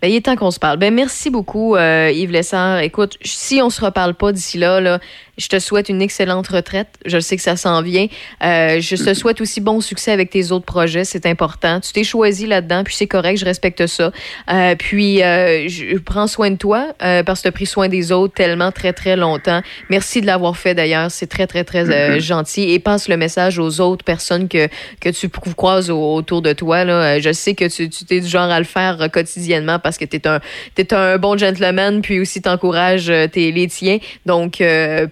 Ben, il est temps qu'on se parle. Ben, merci beaucoup, euh, Yves Lessard. Écoute, si on se reparle pas d'ici là, là, je te souhaite une excellente retraite. Je sais que ça s'en vient. Euh, je te souhaite aussi bon succès avec tes autres projets. C'est important. Tu t'es choisi là-dedans, puis c'est correct. Je respecte ça. Euh, puis, euh, je prends soin de toi parce que tu as pris soin des autres tellement très, très longtemps. Merci de l'avoir fait d'ailleurs. C'est très, très, très euh, gentil. Et passe le message aux autres personnes que, que tu croises au- autour de toi. Là. Je sais que tu, tu es du genre à le faire quotidiennement parce que tu es un, t'es un bon gentleman, puis aussi t'encourages tes, les tiens. Donc,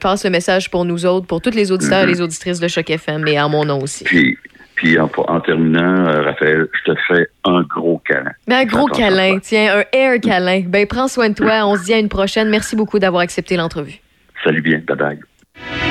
passe passe le message pour nous autres, pour tous les auditeurs mm et les mm-hmm. auditrices de Choc FM, mais en mon nom aussi. Puis, puis en, terminant, euh, Raphaël, je te fais un gros câlin. Mais un gros câlin, tiens, un air câlin. Ben, prends soin de toi. On se dit à une prochaine. Merci beaucoup d'avoir accepté l'entrevue. Salut bien. Bye bye.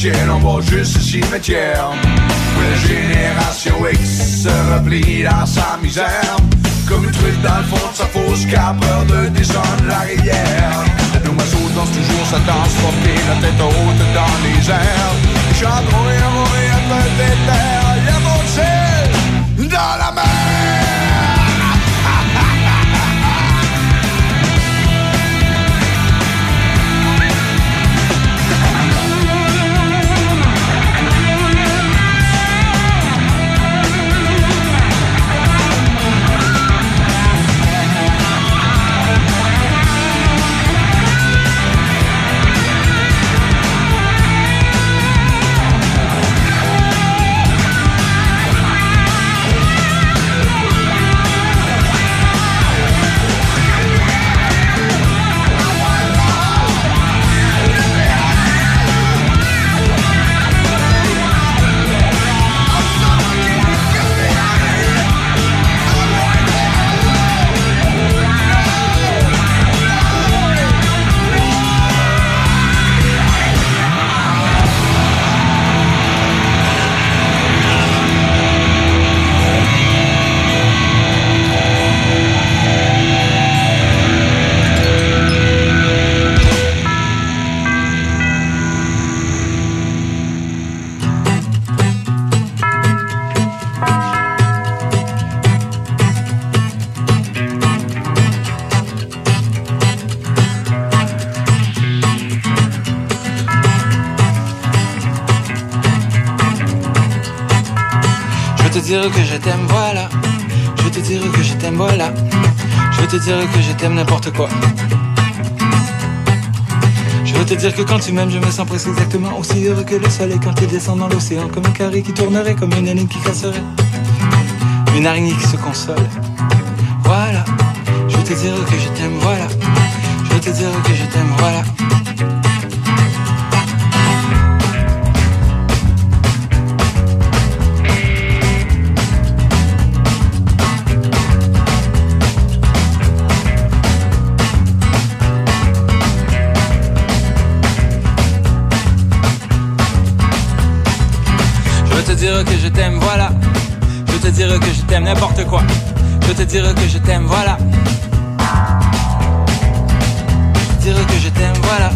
Ciel, on voit juste le cimetière. Où la génération X se replie dans sa misère. Comme une truite dans le fond de sa fausse cape, peur de descendre la rivière. Nos masos dansent toujours sa danse forquée, la tête haute dans les airs. Chante au héros et un peu d'éther, y'a mon ciel dans la mer. Te dire que je t'aime n'importe quoi. Je veux te dire que quand tu m'aimes, je me sens presque exactement aussi heureux que le soleil quand il descend dans l'océan. Comme un carré qui tournerait, comme une énigme qui casserait. Une araignée qui se console. Voilà. Je veux te dire que je t'aime, voilà. Je veux te dire que je t'aime, voilà. Te dire que je t'aime, voilà. Je te dire que je t'aime n'importe quoi. Je te dire que je t'aime, voilà. Je dire que je t'aime, voilà.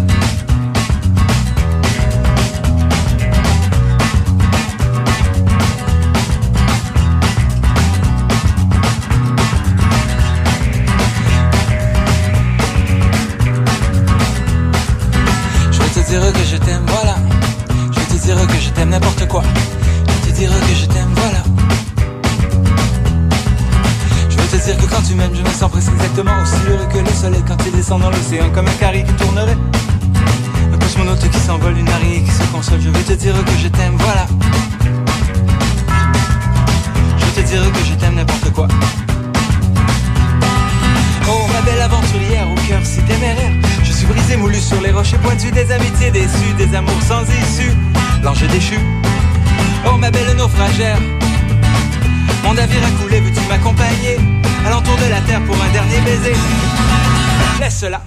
tu m'aimes, je me sens presque exactement aussi heureux que le soleil quand il descend dans l'océan comme un carré qui tournerait. Un cosmonaute qui s'envole, une araignée qui se console, je vais te dire que je t'aime, voilà. Je vais te dire que je t'aime n'importe quoi. Oh, ma belle aventurière, au cœur si téméraire. Je suis brisé, moulu sur les rochers pointus, des amitiés déçues, des amours sans issue, l'ange déchu. Oh, ma belle naufragère, mon navire a coulé, veux-tu m'accompagner? À l'entour de la terre pour un dernier baiser Laisse-la.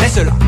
Laisse-la.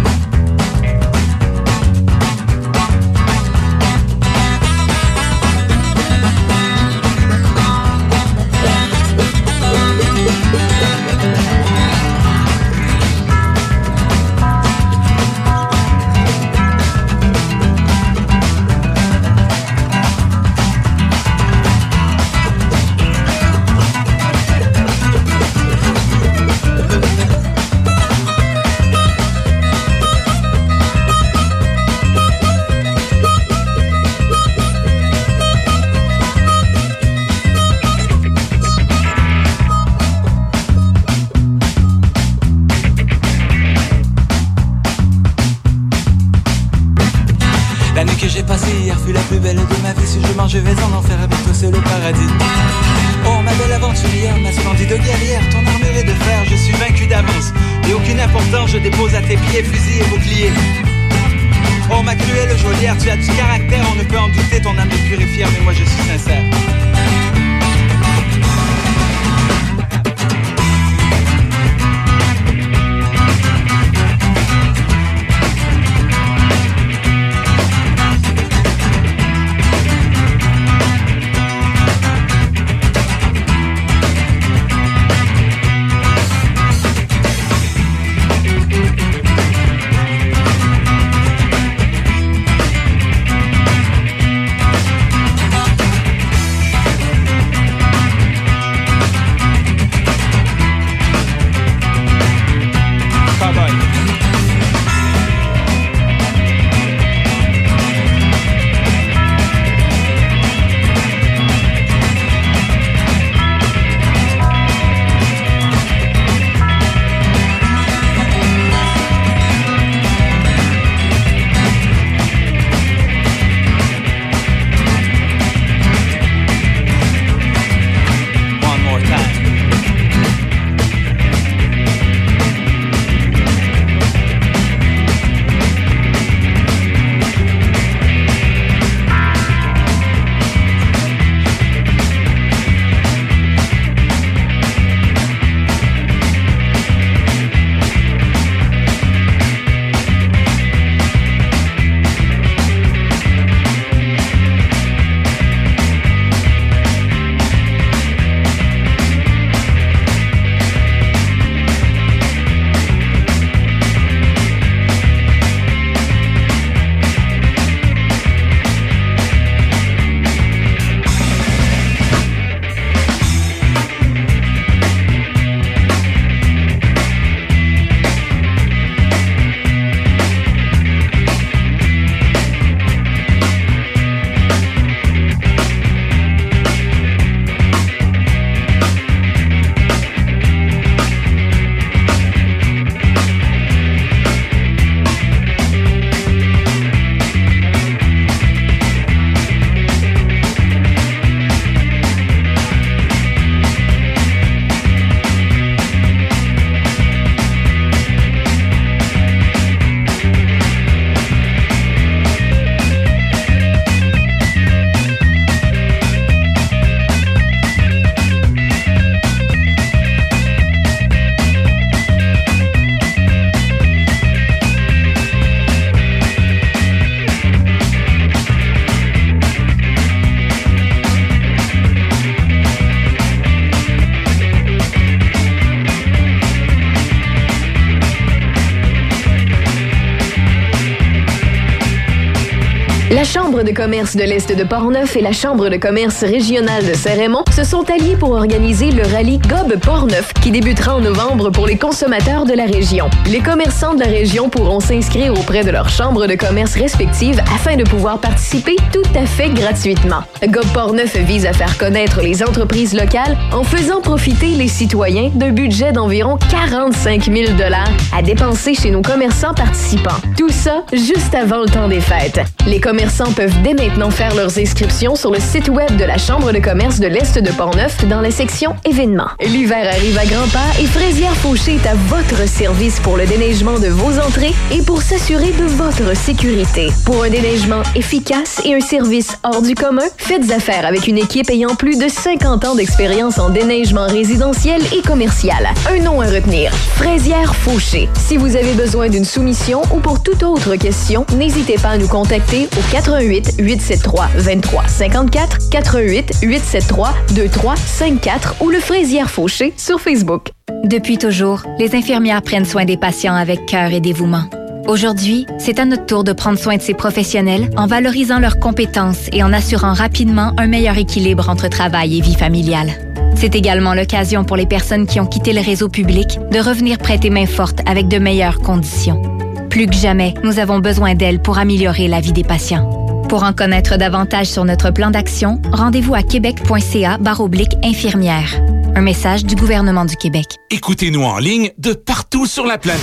De commerce de l'Est de Portneuf et la Chambre de commerce régionale de Saint-Raymond se sont alliés pour organiser le rallye Gob Portneuf qui débutera en novembre pour les consommateurs de la région. Les commerçants de la région pourront s'inscrire auprès de leur chambre de commerce respective afin de pouvoir participer tout à fait gratuitement. Gob Portneuf vise à faire connaître les entreprises locales en faisant profiter les citoyens d'un budget d'environ 45 000 dollars à dépenser chez nos commerçants participants. Tout ça juste avant le temps des fêtes. Les commerçants peuvent dès maintenant faire leurs inscriptions sur le site web de la Chambre de commerce de l'Est de Portneuf dans la section événements. L'hiver arrive à grands pas et Fraisière Fauché est à votre service pour le déneigement de vos entrées et pour s'assurer de votre sécurité. Pour un déneigement efficace et un service hors du commun, faites affaire avec une équipe ayant plus de 50 ans d'expérience en déneigement résidentiel et commercial. Un nom à retenir, Fraisière Fauché. Si vous avez besoin d'une soumission ou pour toute autre question, n'hésitez pas à nous contacter au 88 873 23 54 88 873 23 54 ou le Fraisière Fauché sur Facebook. Depuis toujours, les infirmières prennent soin des patients avec cœur et dévouement. Aujourd'hui, c'est à notre tour de prendre soin de ces professionnels en valorisant leurs compétences et en assurant rapidement un meilleur équilibre entre travail et vie familiale. C'est également l'occasion pour les personnes qui ont quitté le réseau public de revenir prêter main forte avec de meilleures conditions. Plus que jamais, nous avons besoin d'elles pour améliorer la vie des patients. Pour en connaître davantage sur notre plan d'action, rendez-vous à québec.ca baroblique infirmière. Un message du gouvernement du Québec. Écoutez-nous en ligne de partout sur la planète.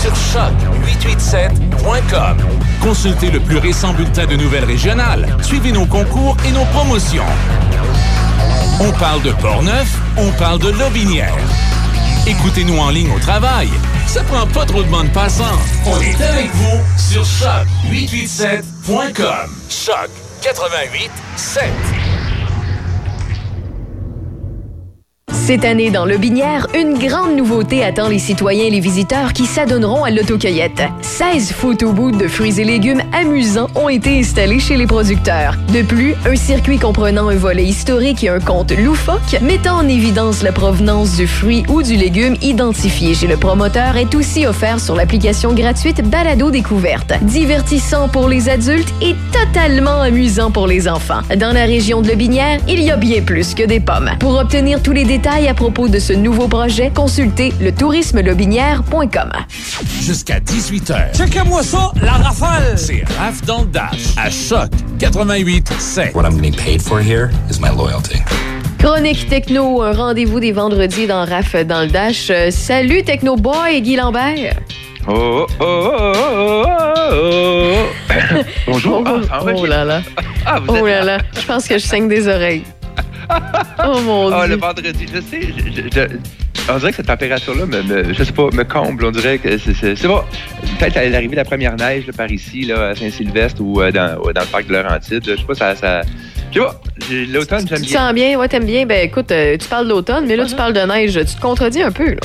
Sur choc887.com. Consultez le plus récent bulletin de nouvelles régionales. Suivez nos concours et nos promotions. On parle de Portneuf, on parle de Lobinière. Écoutez-nous en ligne au travail. Ça prend pas trop de bande passante. On est avec vous sur choc887.com. Choc 88 7. Cette année, dans Le Binière, une grande nouveauté attend les citoyens et les visiteurs qui s'adonneront à l'autocueillette. 16 photobooths de fruits et légumes amusants ont été installés chez les producteurs. De plus, un circuit comprenant un volet historique et un compte loufoque mettant en évidence la provenance du fruit ou du légume identifié chez le promoteur est aussi offert sur l'application gratuite Balado Découverte. Divertissant pour les adultes et totalement amusant pour les enfants. Dans la région de Le Binière, il y a bien plus que des pommes. Pour obtenir tous les détails à propos de ce nouveau projet, consultez le tourismelobinière.com. Jusqu'à 18h. Checkez-moi ça, la rafale! C'est Raph dans le Dash à Choc 88 7. What I'm getting paid for here is my loyalty. Chronique Techno, un rendez-vous des vendredis dans RAF dans le Dash. Euh, salut Techno Boy, Guy Lambert. Oh, oh, oh, oh, oh, oh. Bonjour. Oh, Ah, ah, oh là là. Ah, vous Oh êtes là là. Je pense que je saigne des oreilles. Oh mon Ah, dieu. le vendredi, je sais. je- je- je- on dirait que cette température-là, me, me- je sais pas, me comble. On dirait que c'est- bon. Peut-être à l'arrivée de la première neige là, par ici, là, à Saint-Sylvestre ou euh, dans, le parc de Laurentides. Je sais pas, ça. ça je sais pas, j'ai- l'automne, j'aime Tu bien. sens bien? Ouais, t'aimes bien? Ben écoute, euh, tu parles d'automne, mais là, tu parles de neige. Tu te contredis un peu, là.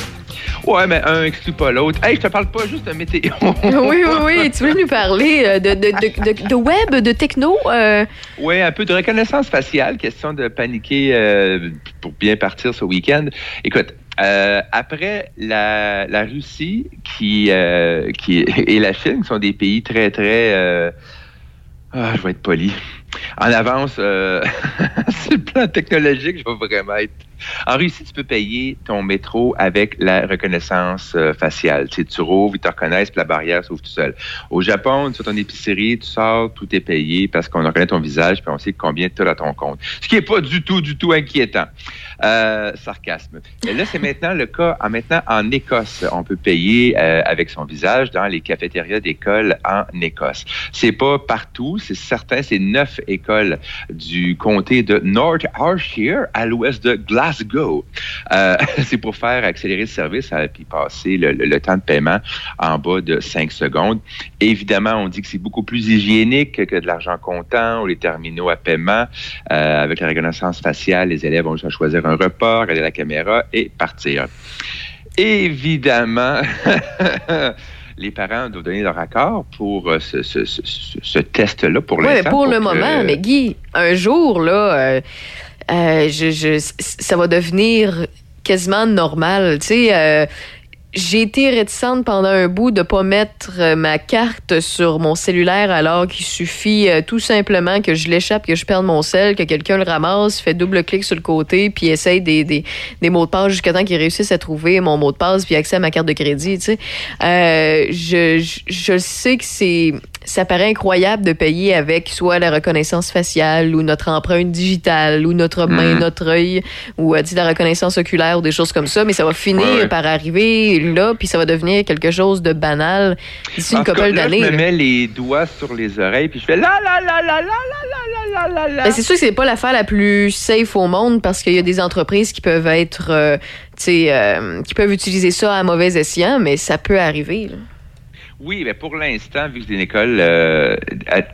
Ouais, mais un exclut pas l'autre. Hey, je te parle pas juste de météo. oui, oui, oui. Tu veux nous parler euh, de, de, de, web, de techno? euh, Oui, un peu de reconnaissance faciale, question de paniquer euh, pour bien partir ce week-end. Écoute, euh, après la, la Russie qui, euh, qui et la Chine, qui sont des pays très, très... ah, je vais être poli. En avance, euh, sur le plan technologique, je vais vraiment être... En Russie, tu peux payer ton métro avec la reconnaissance euh, faciale. Tu, sais, tu rouvres, ils te reconnaissent, puis la barrière s'ouvre tout seul. Au Japon, tu fais ton épicerie, tu sors, tout est payé parce qu'on reconnaît ton visage, puis on sait combien tu as ton compte. Ce qui n'est pas du tout, du tout inquiétant. Euh, sarcasme. Et là, c'est maintenant le cas. En Écosse, on peut payer euh, avec son visage dans les cafétérias d'école en Écosse. C'est pas partout, c'est certain. C'est neuf écoles du comté de North Ayrshire à l'ouest de Glasgow. Euh, c'est pour faire accélérer le service et puis passer le, temps de paiement en bas de 5 secondes. Évidemment, on dit que c'est beaucoup plus hygiénique que de l'argent comptant ou les terminaux à paiement. Euh, avec la reconnaissance faciale, les élèves ont juste choisir un repas, regarder la caméra et partir. Évidemment, les parents doivent donner leur accord pour euh, ce, ce- ce- ce- ce test-là pour Ouais, l'instant. pour le que- moment, mais Guy, un jour, là, euh, euh, je, je- c- ça va devenir quasiment normal. Tu sais, j'ai été réticente pendant un bout de pas mettre euh, ma carte sur mon cellulaire alors qu'il suffit euh, tout simplement que je l'échappe, que je perde mon sel, que quelqu'un le ramasse, fait double clic sur le côté, puis essaye des, des, des mots de passe jusqu'à temps qu'il réussisse à trouver mon mot de passe puis accès à ma carte de crédit. Tu sais, Euh, je, je, je sais que c'est ça paraît incroyable de payer avec soit la reconnaissance faciale ou notre empreinte digitale ou notre main, Mhm. notre œil ou euh, la reconnaissance oculaire ou des choses comme ça, mais ça va finir Ouais, ouais. par arriver là, puis ça va devenir quelque chose de banal d'ici une couple d'années. Je me mets les doigts sur les oreilles, puis je fais la la la la la la la la la. Ben, c'est sûr que c'est pas l'affaire la plus safe au monde parce qu'il y a des entreprises qui peuvent être, euh, tu sais, euh, qui peuvent utiliser ça à mauvais escient, mais ça peut arriver. là. Oui, mais pour l'instant, vu que c'est une école, euh,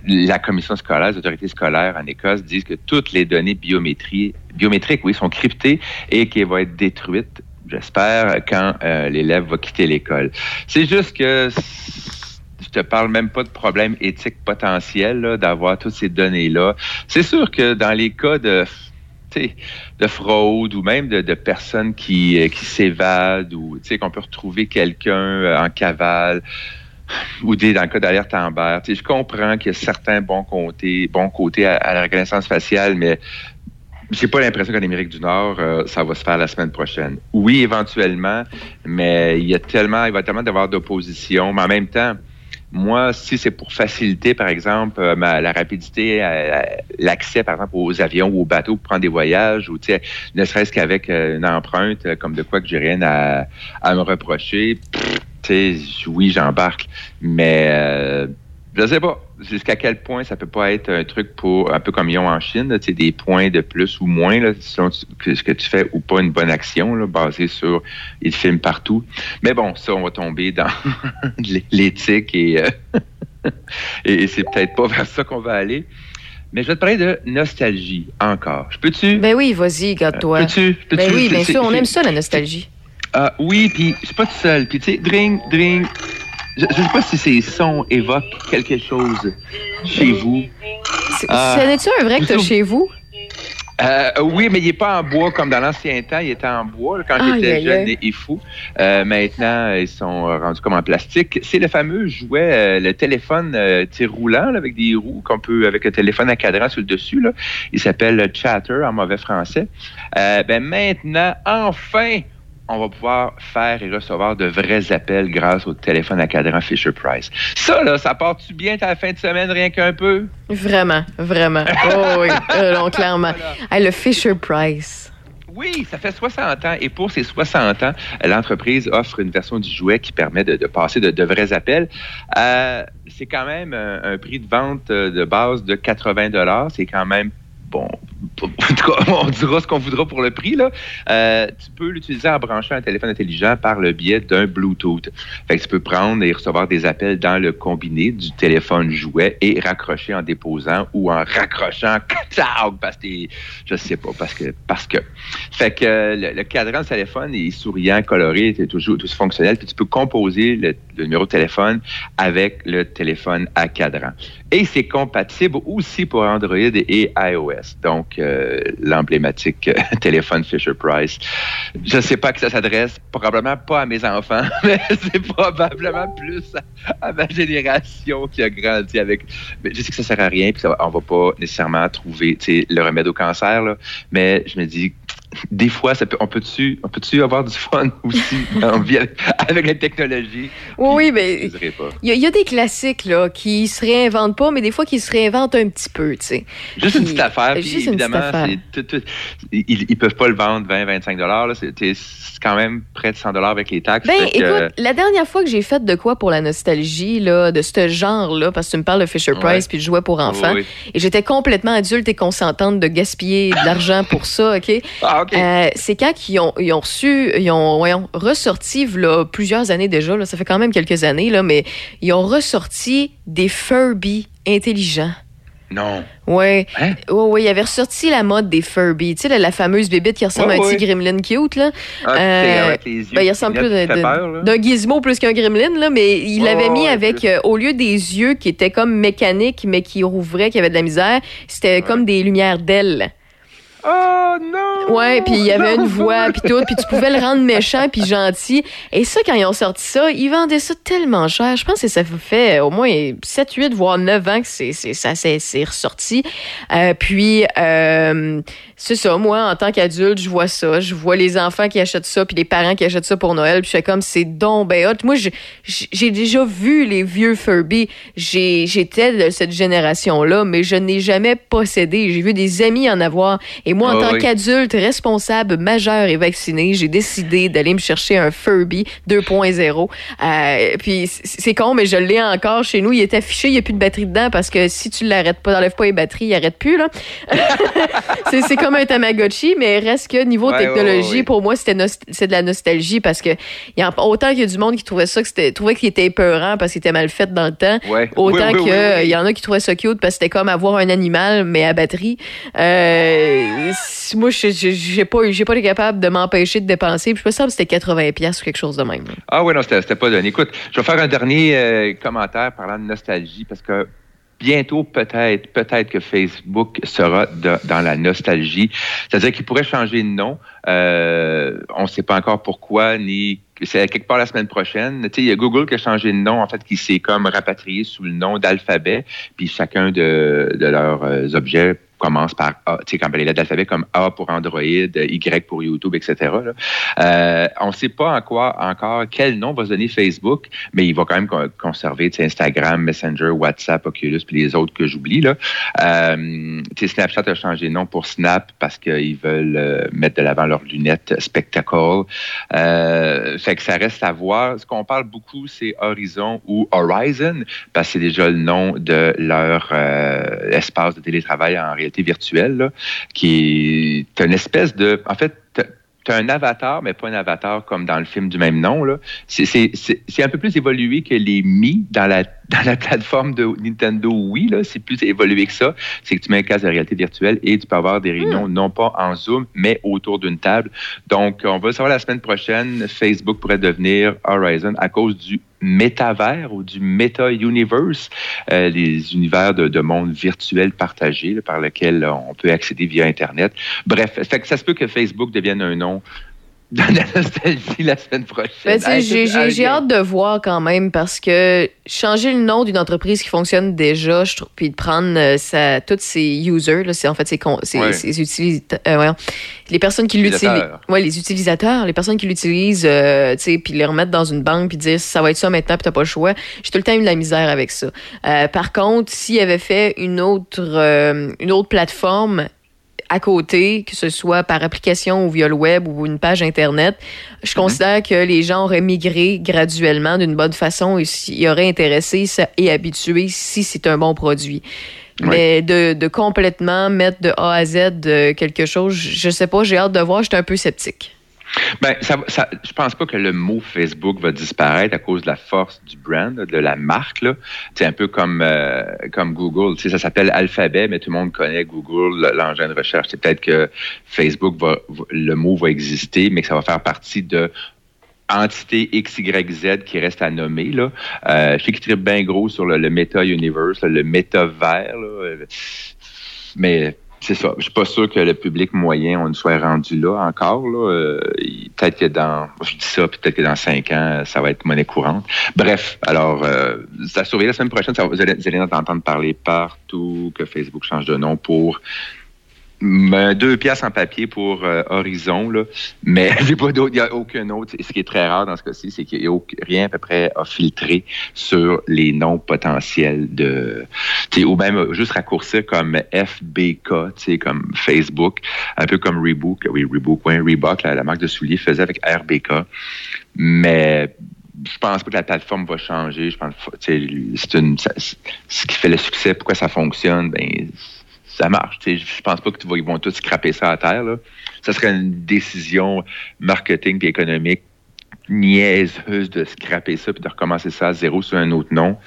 la commission scolaire, les autorités scolaires en Écosse disent que toutes les données biométrie, biométriques, oui, sont cryptées et qu'elles vont être détruites, j'espère, quand euh, l'élève va quitter l'école. C'est juste que je te parle même pas de problème éthique potentiel d'avoir toutes ces données-là. C'est sûr que dans les cas de de fraude ou même de, personnes qui, euh, qui s'évadent ou qu'on peut retrouver quelqu'un euh, en cavale ou des, dans le cas d'alerte Amber. Je comprends qu'il y a certains bons côtés, bons côtés à la reconnaissance faciale, mais j'ai pas l'impression qu'en Amérique du Nord, euh, ça va se faire la semaine prochaine. Oui, éventuellement, mais il y a tellement, il va tellement d'avoir d'opposition. Mais en même temps, moi, si c'est pour faciliter, par exemple, euh, ma- la rapidité, euh, l'accès, par exemple, aux avions ou aux bateaux pour prendre des voyages, ou ne serait-ce qu'avec euh, une empreinte, comme de quoi que j'ai rien à, à me reprocher, pff, oui, j'embarque, mais je sais pas jusqu'à quel point ça peut pas être un truc pour un peu comme ils ont en Chine, là, des points de plus ou moins là, selon ce que tu fais ou pas une bonne action là, basée sur ils filment partout. Mais bon, ça on va tomber dans l'éthique et euh, et c'est peut-être pas vers ça qu'on va aller. Mais je vais te parler de nostalgie encore. Je peux-tu? Ben oui, vas-y, garde-toi. Peux-tu? Peux-tu? Ben oui, bien sûr, on aime ça, la nostalgie. Ah oui, puis je suis pas tout seul. Puis tu sais, drink, drink. Je, je sais pas si ces sons évoquent quelque chose chez vous. C'est tu un vrai que chez vous? Euh, oui, mais il n'est pas en bois comme dans l'ancien temps. Il était en bois là, quand j'étais jeune et, et fou. Euh, maintenant, ils sont euh, rendus comme en plastique. C'est le fameux jouet, euh, le téléphone euh, roulant là, avec des roues qu'on peut, avec un téléphone à cadran sur le dessus. Là. Il s'appelle le Chatter en mauvais français. Euh, ben maintenant, enfin, on va pouvoir faire et recevoir de vrais appels grâce au téléphone à cadran Fisher Price. Ça, là, ça part-tu bien ta fin de semaine, rien qu'un peu? Vraiment, vraiment. Oh oui, euh, non, clairement. Hey, le Fisher Price. Oui, ça fait 60 ans. Et pour ces 60 ans, l'entreprise offre une version du jouet qui permet de, de passer de, de vrais appels. Euh, c'est quand même un, un prix de vente euh, de base de 80 C'est quand même bon. En tout cas, on dira ce qu'on voudra pour le prix. Là. Euh, tu peux l'utiliser en branchant un téléphone intelligent par le biais d'un Bluetooth. Fait que tu peux prendre et recevoir des appels dans le combiné du téléphone jouet et raccrocher en déposant ou en raccrochant parce que je sais pas parce que parce que fait que euh, le, cadran du téléphone est souriant, coloré, toujours tout fonctionnel puis tu peux composer le numéro de téléphone avec le téléphone à cadran. Et c'est compatible aussi pour Android et iOS. Donc, euh, l'emblématique euh, téléphone Fisher Price. Je ne sais pas à qui ça s'adresse. Probablement pas à mes enfants, mais c'est probablement plus à, ma génération qui a grandi avec. Je sais que ça sert à rien, puis ça on va pas nécessairement trouver le remède au cancer, là, mais je me dis, des fois, ça peut, on peut-tu, on peut-tu avoir du fun aussi en vie avec, avec la technologie? Oui, oui, mais il y, a- il y a des classiques là, qui se réinventent pas, mais des fois qui se réinventent un petit peu, tu sais. Juste une petite affaire, puis Juste une petite évidemment, affaire. c'est tout- tout- ils, ils peuvent pas le vendre 20, 25 dollars. C'est c'est quand même près de 100 dollars avec les taxes. Ben, que- écoute, la dernière fois que j'ai fait de quoi pour la nostalgie, là, de ce genre-là, parce que tu me parles de Fisher Price Ouais. puis de jouets pour enfants, Oui, et j'étais complètement adulte et consentante de gaspiller de l'argent pour ça, OK? Ah, OK. Euh, c'est quand ils ont, ils ont reçu, ils ont, voyons, ressorti, là, plusieurs années déjà, là, ça fait quand même quelques années, là, mais ils ont ressorti des Furby intelligents. Non. Ouais. Hein? Ouais, ouais, il avait ressorti la mode des Furby. Tu sais, la, la fameuse bébite qui ressemble à un petit gremlin cute, là. Ah, avec les yeux ben, il ressemble plus d'un gizmo plus qu'un gremlin, là, mais il Ouais, l'avait mis avec, euh, au lieu des yeux qui étaient comme mécaniques, mais qui rouvraient, qui avaient de la misère, c'était comme des lumières d'ailes. Oh non! Ouais, puis il y avait une voix, puis tout, puis tu pouvais le rendre méchant puis gentil. Et ça, quand ils ont sorti ça, ils vendaient ça tellement cher. Je pense que ça fait au moins 7, 8, voire 9 ans que c'est, c'est, ça c'est ressorti. Euh, puis, euh, c'est ça. Moi, en tant qu'adulte, je vois ça. Je vois les enfants qui achètent ça, puis les parents qui achètent ça pour Noël. Puis je fais comme, c'est donc ben hot. Moi, j'ai- déjà vu les vieux Furby. J'étais de cette génération-là, mais je n'ai jamais possédé. J'ai vu des amis en avoir. Et moi, en Ah tant oui. qu'adulte, responsable, majeur et vacciné, j'ai décidé d'aller me chercher un Furby 2.0. Euh, puis c'est con, mais je l'ai encore chez nous. Il est affiché, il n'y a plus de batterie dedans parce que si tu l'arrêtes pas, t'enlèves pas les batteries, il arrête plus. là. c'est c'est comme un Tamagotchi, mais reste que niveau Ouais, technologie, ouais, ouais. pour moi, c'était c'est de la nostalgie parce que y a autant qu'il y a du monde qui trouvait ça que c'était trouvait qu'il était épeurant parce qu'il était mal fait dans le temps. Ouais. Autant Oui, oui, que oui, euh, oui. il y en a qui trouvaient ça cute parce que c'était comme avoir un animal mais à batterie. Euh, moi, j'ai pas j'ai pas été capable de m'empêcher de dépenser. Puis je me semble que c'était 80 pièces ou quelque chose de même. Ah oui, non, c'était c'était pas donné. Écoute, je vais faire un dernier euh, commentaire parlant de nostalgie parce que bientôt, peut-être, peut-être que Facebook sera dans la nostalgie. C'est-à-dire qu'il pourrait changer de nom. Euh, on ne sait pas encore pourquoi, ni c'est quelque part la semaine prochaine. Il y a Google qui a changé de nom, en fait, qui s'est comme rapatrié sous le nom d'Alphabet, puis chacun de, de leurs euh, objets commence par A, tu sais, comme les lettres d'alphabet comme A pour Android, Y pour YouTube, etc. Euh, on ne sait pas encore, encore quel nom va se donner Facebook, mais il va quand même con- conserver Instagram, Messenger, WhatsApp, Oculus, puis les autres que j'oublie. Euh, Snapchat a changé de nom pour Snap parce qu'ils veulent euh, mettre de l'avant leurs lunettes Spectacle. Euh, fait que ça reste à voir. Ce qu'on parle beaucoup, c'est Horizon ou Horizon, parce que c'est déjà le nom de leur euh, espace de télétravail en réalité virtuelle, là, qui est une espèce de... En fait, t'as un avatar, mais pas un avatar comme dans le film du même nom. là. C'est- C'est c'est- c'est un peu plus évolué que les Mi dans la, dans la plateforme de Nintendo Wii. là. C'est plus évolué que ça. C'est que tu mets un casque de réalité virtuelle et tu peux avoir des réunions non pas en Zoom, mais autour d'une table. Donc, on va le savoir la semaine prochaine. Facebook pourrait devenir Horizon à cause du métavers ou du meta-universe, euh, les univers de, de monde virtuel partagé là, par lequel on peut accéder via Internet. Bref, fait ça se peut que Facebook devienne un nom dans la nostalgie la semaine prochaine. Ben, Hey, j'ai hâte de voir quand même parce que changer le nom d'une entreprise qui fonctionne déjà, je trouve, puis de prendre euh, sa, tous ses users, là, c'est en fait ses, ses, Ouais. ses utilisateurs, euh, les personnes qui l'utilisent, ouais, les utilisateurs, les personnes qui l'utilisent, euh, tu sais, puis les remettre dans une banque puis dire ça va être ça maintenant puis t'as pas le choix. J'ai tout le temps eu de la misère avec ça. Euh, par contre, s'il avait fait une autre, euh, une autre plateforme à côté, que ce soit par application ou via le web ou une page Internet, je considère que les gens auraient migré graduellement d'une bonne façon et s'y auraient intéressé et habitué si c'est un bon produit. Mais de, de complètement mettre de A à Z de quelque chose, je sais pas, j'ai hâte de voir, j'étais un peu sceptique. Ben, ça, ça, je pense pas que le mot Facebook va disparaître à cause de la force du brand, de la marque. C'est un peu comme, euh, comme Google. Tu sais, ça s'appelle Alphabet, mais tout le monde connaît Google, le- l'engin de recherche. C'est peut-être que Facebook, va, le mot va exister, mais que ça va faire partie de entité XYZ qui reste à nommer. Là. Euh, je sais qu'il tripe bien gros sur le, le Meta-Universe, là, le métavers. là. Euh, Mais c'est ça. Je suis pas sûr que le public moyen, on soit rendu là encore. Là. Euh, peut-être que dans, je dis ça, peut-être que dans cinq ans, ça va être monnaie courante. Bref, alors, euh, ça surveille la semaine prochaine. Ça, vous, allez, vous allez en entendre parler partout que Facebook change de nom pour deux pièces en papier pour euh, Horizon, là. mais il n'y a aucun autre. Ce qui est très rare dans ce cas-ci, c'est qu'il n'y a rien à peu près à filtrer sur les noms potentiels de, ou même euh, juste raccourcir comme FBK, comme Facebook, un peu comme Reebok, oui, Reebok, ouais, Reebok, la, marque de souliers faisait avec RBK, mais je pense pas que la plateforme va changer. Je pense, c'est une, ce qui fait le succès, pourquoi ça fonctionne, ben, ça marche. Sais, je pense pas que tu vas, ils vont tous scraper ça à terre. Là. Ça serait une décision marketing et économique niaiseuse de scraper ça puis de recommencer ça à zéro sur un autre nom.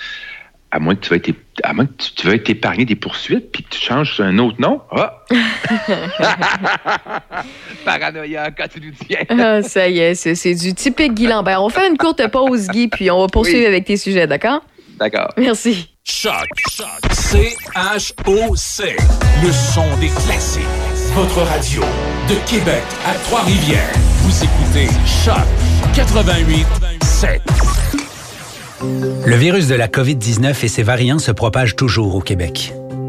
À moins que tu vas être, à moins que tu, tu vas être épargné des poursuites puis que tu changes sur un autre nom. Ah! Paranoïa quand tu nous tiens. Ah, ça y est, c'est c'est du typique Guy Lambert. On fait une courte pause, Guy, puis on va poursuivre Oui. avec tes sujets, d'accord? D'accord. Merci. Choc. Choc. C-H-O-C. Le son des classiques. Votre radio de Québec à Trois-Rivières. Vous écoutez Choc 88 7. Le virus de la COVID-19 et ses variants se propagent toujours au Québec.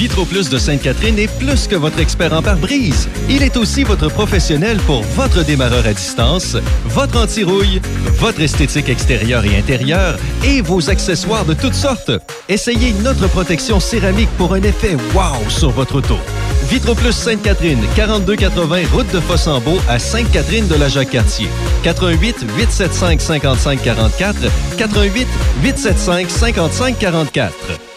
Vitroplus de Sainte-Catherine est plus que votre expert en pare-brise. Il est aussi votre professionnel pour votre démarreur à distance, votre anti-rouille, votre esthétique extérieure et intérieure et vos accessoires de toutes sortes. Essayez notre protection céramique pour un effet wow sur votre auto. Vitroplus Sainte-Catherine, 4280 route de Fossambeau à Sainte-Catherine de la Jacques-Cartier. 88 875 55 44 88 875 55 44.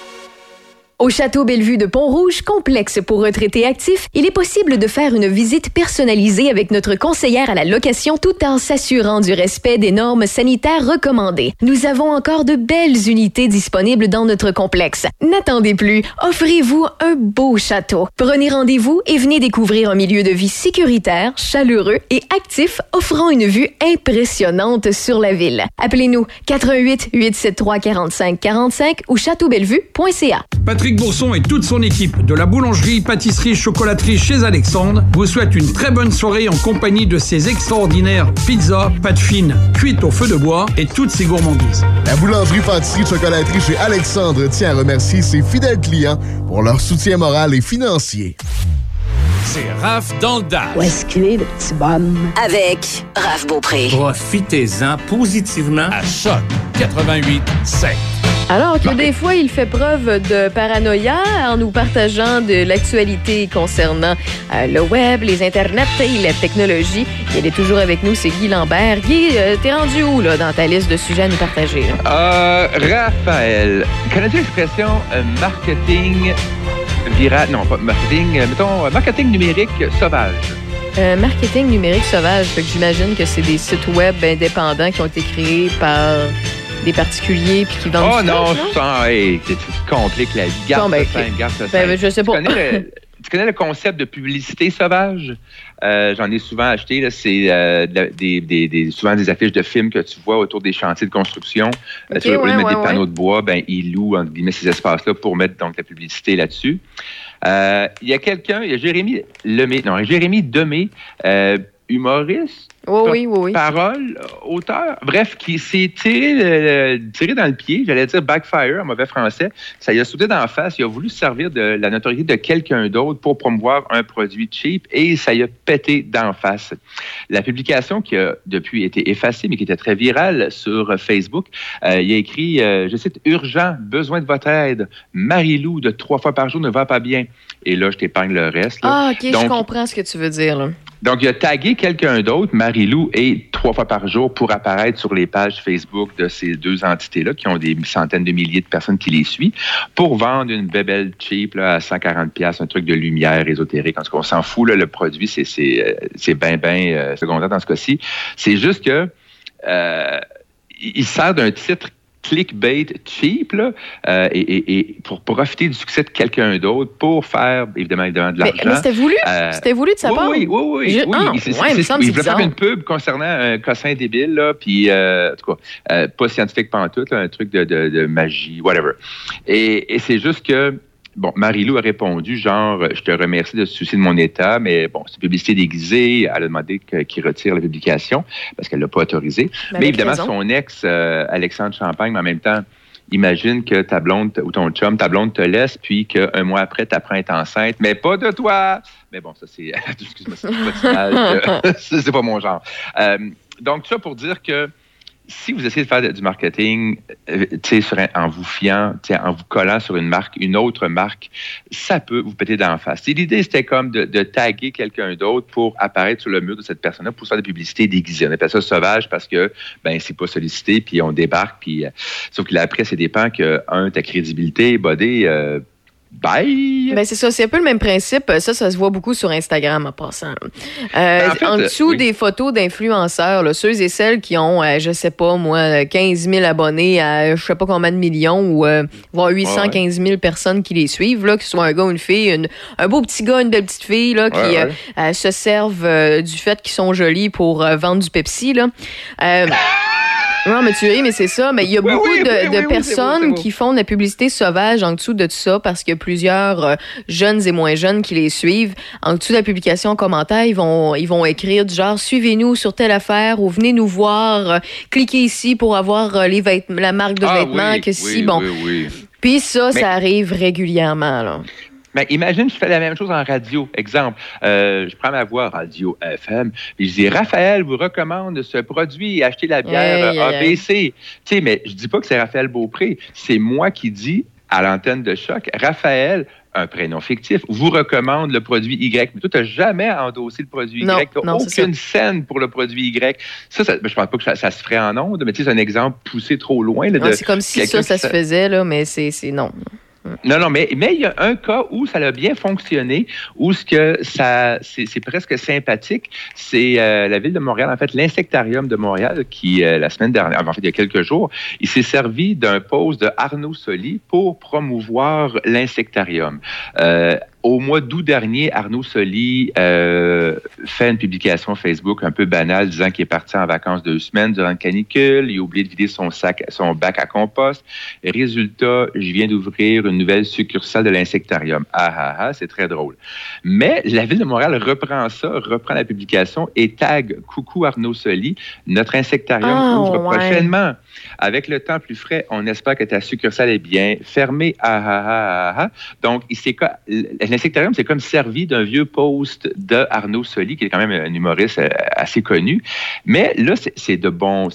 Au Château Bellevue de Pont-Rouge, complexe pour retraités actifs, il est possible de faire une visite personnalisée avec notre conseillère à la location tout en s'assurant du respect des normes sanitaires recommandées. Nous avons encore de belles unités disponibles dans notre complexe. N'attendez plus, offrez-vous un beau château. Prenez rendez-vous et venez découvrir un milieu de vie sécuritaire, chaleureux et actif offrant une vue impressionnante sur la ville. Appelez-nous 88 873 45 45 ou châteaubellevue.ca. Patrick Bourson et toute son équipe de la boulangerie, pâtisserie, chocolaterie chez Alexandre vous souhaitent une très bonne soirée en compagnie de ces extraordinaires pizzas, pâtes fines, cuites au feu de bois et toutes ces gourmandises. La boulangerie, pâtisserie, chocolaterie chez Alexandre tient à remercier ses fidèles clients pour leur soutien moral et financier. C'est Raph dans le Dash. Où est-ce qu'il est, le petit bonhomme? Avec Raph Beaupré. Profitez-en positivement à Choc 88 5. Alors que des fois, il fait preuve de paranoïa en nous partageant de l'actualité concernant euh, le web, les internets et la technologie. Il est toujours avec nous, c'est Guy Lambert. Guy, euh, t'es rendu où là, dans ta liste de sujets à nous partager? là? Euh, Raphaël, connais-tu l'expression euh, marketing viral? Non, pas marketing, mettons, marketing numérique sauvage? Euh, marketing numérique sauvage, fait que j'imagine que c'est des sites web indépendants qui ont été créés par des particuliers puis qui vendent Oh du non, stock, je sens, hey, tu tu compliques la vie. Garde Bon, ben, ça ok. simple, garde ça Ben, simple. je sais pas. Tu connais le, tu connais le concept de publicité sauvage? Euh, J'en ai souvent acheté. C'est euh, de la- des, des- des- souvent des affiches de films que tu vois autour des chantiers de construction. Euh, Ok, tu vois, au lieu de ouais, des panneaux de bois, ben, ils louent entre guillemets, ces espaces-là pour mettre donc la publicité là-dessus. Euh, Il y a quelqu'un, il y a Jérémy Lemay, non, Jérémy Demé, euh, humoriste, Oui, oui, oui, oui. parole, auteur, bref, qui s'est tiré, le- le- tiré dans le pied, j'allais dire backfire en mauvais français. Ça lui a sauté d'en face. Il a voulu se servir de la notoriété de quelqu'un d'autre pour promouvoir un produit cheap et ça lui a pété d'en face. La publication qui a depuis été effacée, mais qui était très virale sur Facebook, euh, il a écrit, euh, je cite, Urgent, besoin de votre aide. Marie-Lou de trois fois par jour ne va pas bien. Et là, je t'épargne le reste. là. Ah, OK, je comprends ce que tu veux dire. Là. donc, il a tagué quelqu'un d'autre, Marie-Lou, et trois fois par jour pour apparaître sur les pages Facebook de ces deux entités-là, qui ont des centaines de milliers de personnes qui les suivent, pour vendre une bébelle cheap là, à 140 pièces, un truc de lumière ésotérique. En tout cas, on s'en fout, le produit, c'est c'est euh, c'est bien, bien euh, secondaire dans ce cas-ci. C'est juste que euh, il sert d'un titre clickbait cheap là, euh, et, et- et pour profiter du succès de quelqu'un d'autre pour faire évidemment, évidemment de Mais, l'argent. mais c'était voulu? Euh, C'était voulu de sa oui, part? Oui, oui, oui. Je- oui. Ah, C'est- ouais, il me c'est- semble il c'est voulait faire une pub concernant un cossin débile, là, puis, euh, en tout cas, euh, pas scientifique pantoute, là, un truc de, de, de magie, whatever. Et, et c'est juste que, bon, Marie-Lou a répondu, genre, je te remercie de se soucier de mon état, mais bon, c'est une publicité déguisée. Elle a demandé qu'il retire la publication parce qu'elle l'a pas autorisé. Mais évidemment, raison. son ex, euh, Alexandre Champagne, mais en même temps, Imagine que ta blonde ou ton chum, ta blonde te laisse, puis qu'un mois après, tu apprends à être enceinte, mais pas de toi. Mais bon, ça, c'est. Excuse-moi, c'est pas d'image. c'est c'est pas mon genre. Euh, donc, tout ça pour dire que si vous essayez de faire du marketing euh, sur un- en vous fiant, en vous collant sur une marque, une autre marque, ça peut vous péter d'en face. L'idée, c'était comme de, taguer quelqu'un d'autre pour apparaître sur le mur de cette personne-là pour faire des publicités déguisées. On appelle ça sauvage parce que ben c'est pas sollicité, puis on débarque, puis euh, sauf que là, après, ça dépend que, un, ta crédibilité, bodé, euh, Bye! Ben c'est ça, c'est un peu le même principe. Ça, ça se voit beaucoup sur Instagram en passant. Euh, Ben, en fait, en dessous oui. des photos d'influenceurs, ceux et celles qui ont, euh, je sais pas moi, 15 000 abonnés à je sais pas combien de millions ou euh, voire 815 000 personnes qui les suivent, là, que ce soit un gars ou une fille, une- un beau petit gars, une belle petite fille, là, qui Ouais, euh, ouais. euh, se servent euh, du fait qu'ils sont jolis pour euh, vendre du Pepsi. Là. Non, mais tu ris, mais c'est ça. Mais il y a Oui, beaucoup oui, de, oui, de personnes beau. qui font de la publicité sauvage en dessous de tout ça parce qu'il y a plusieurs euh, jeunes et moins jeunes qui les suivent. En dessous de la publication en commentaire, ils vont, ils vont écrire du genre suivez-nous sur telle affaire ou venez nous voir, euh, cliquez ici pour avoir euh, les vêt- la marque de Ah vêtements que si bon. oui, oui. Puis ça, Mais- ça arrive régulièrement là. Mais imagine, je fais la même chose en radio. Exemple, euh, je prends ma voix radio FM, et je dis Raphaël vous recommande ce produit, achetez la bière. ABC. Tu sais, mais je dis pas que c'est Raphaël Beaupré, c'est moi qui dis à l'antenne de choc, Raphaël, un prénom fictif, vous recommande le produit Y. Mais toi, tu n'as jamais endossé le produit Y. Tu c'est aucune scène pour le produit Y. Ça, ça je pense pas que ça, ça se ferait en ondes, mais tu sais, c'est un exemple poussé trop loin. C'est comme si ça, ça se faisait là, mais c'est- non. Non, non, mais mais il y a un cas où ça a bien fonctionné, où ce que ça c'est presque sympathique, c'est euh, la ville de Montréal, en fait l'insectarium de Montréal, qui euh, la semaine dernière, en fait il y a quelques jours, il s'est servi d'un post de Arnaud Soli pour promouvoir l'insectarium. Euh, au mois d'août dernier, Arnaud Soli fait une publication Facebook un peu banale disant qu'il est parti en vacances deux semaines durant une canicule, il a oublié de vider son sac, son bac à compost. Résultat, je viens d'ouvrir une nouvelle succursale de l'insectarium. Ah ah ah, c'est très drôle. Mais la ville de Montréal reprend ça, reprend la publication et tag Coucou Arnaud Soli, notre insectarium Ah, ouvre ouais. prochainement. Avec le temps plus frais, on espère que ta succursale est bien fermée. Ah ah ah ah ah. Donc, s'est co- l'insectarium s'est comme servi d'un vieux post de Arnaud Soli, qui est quand même un humoriste euh, assez connu. Mais là, c'est- c'est de bon.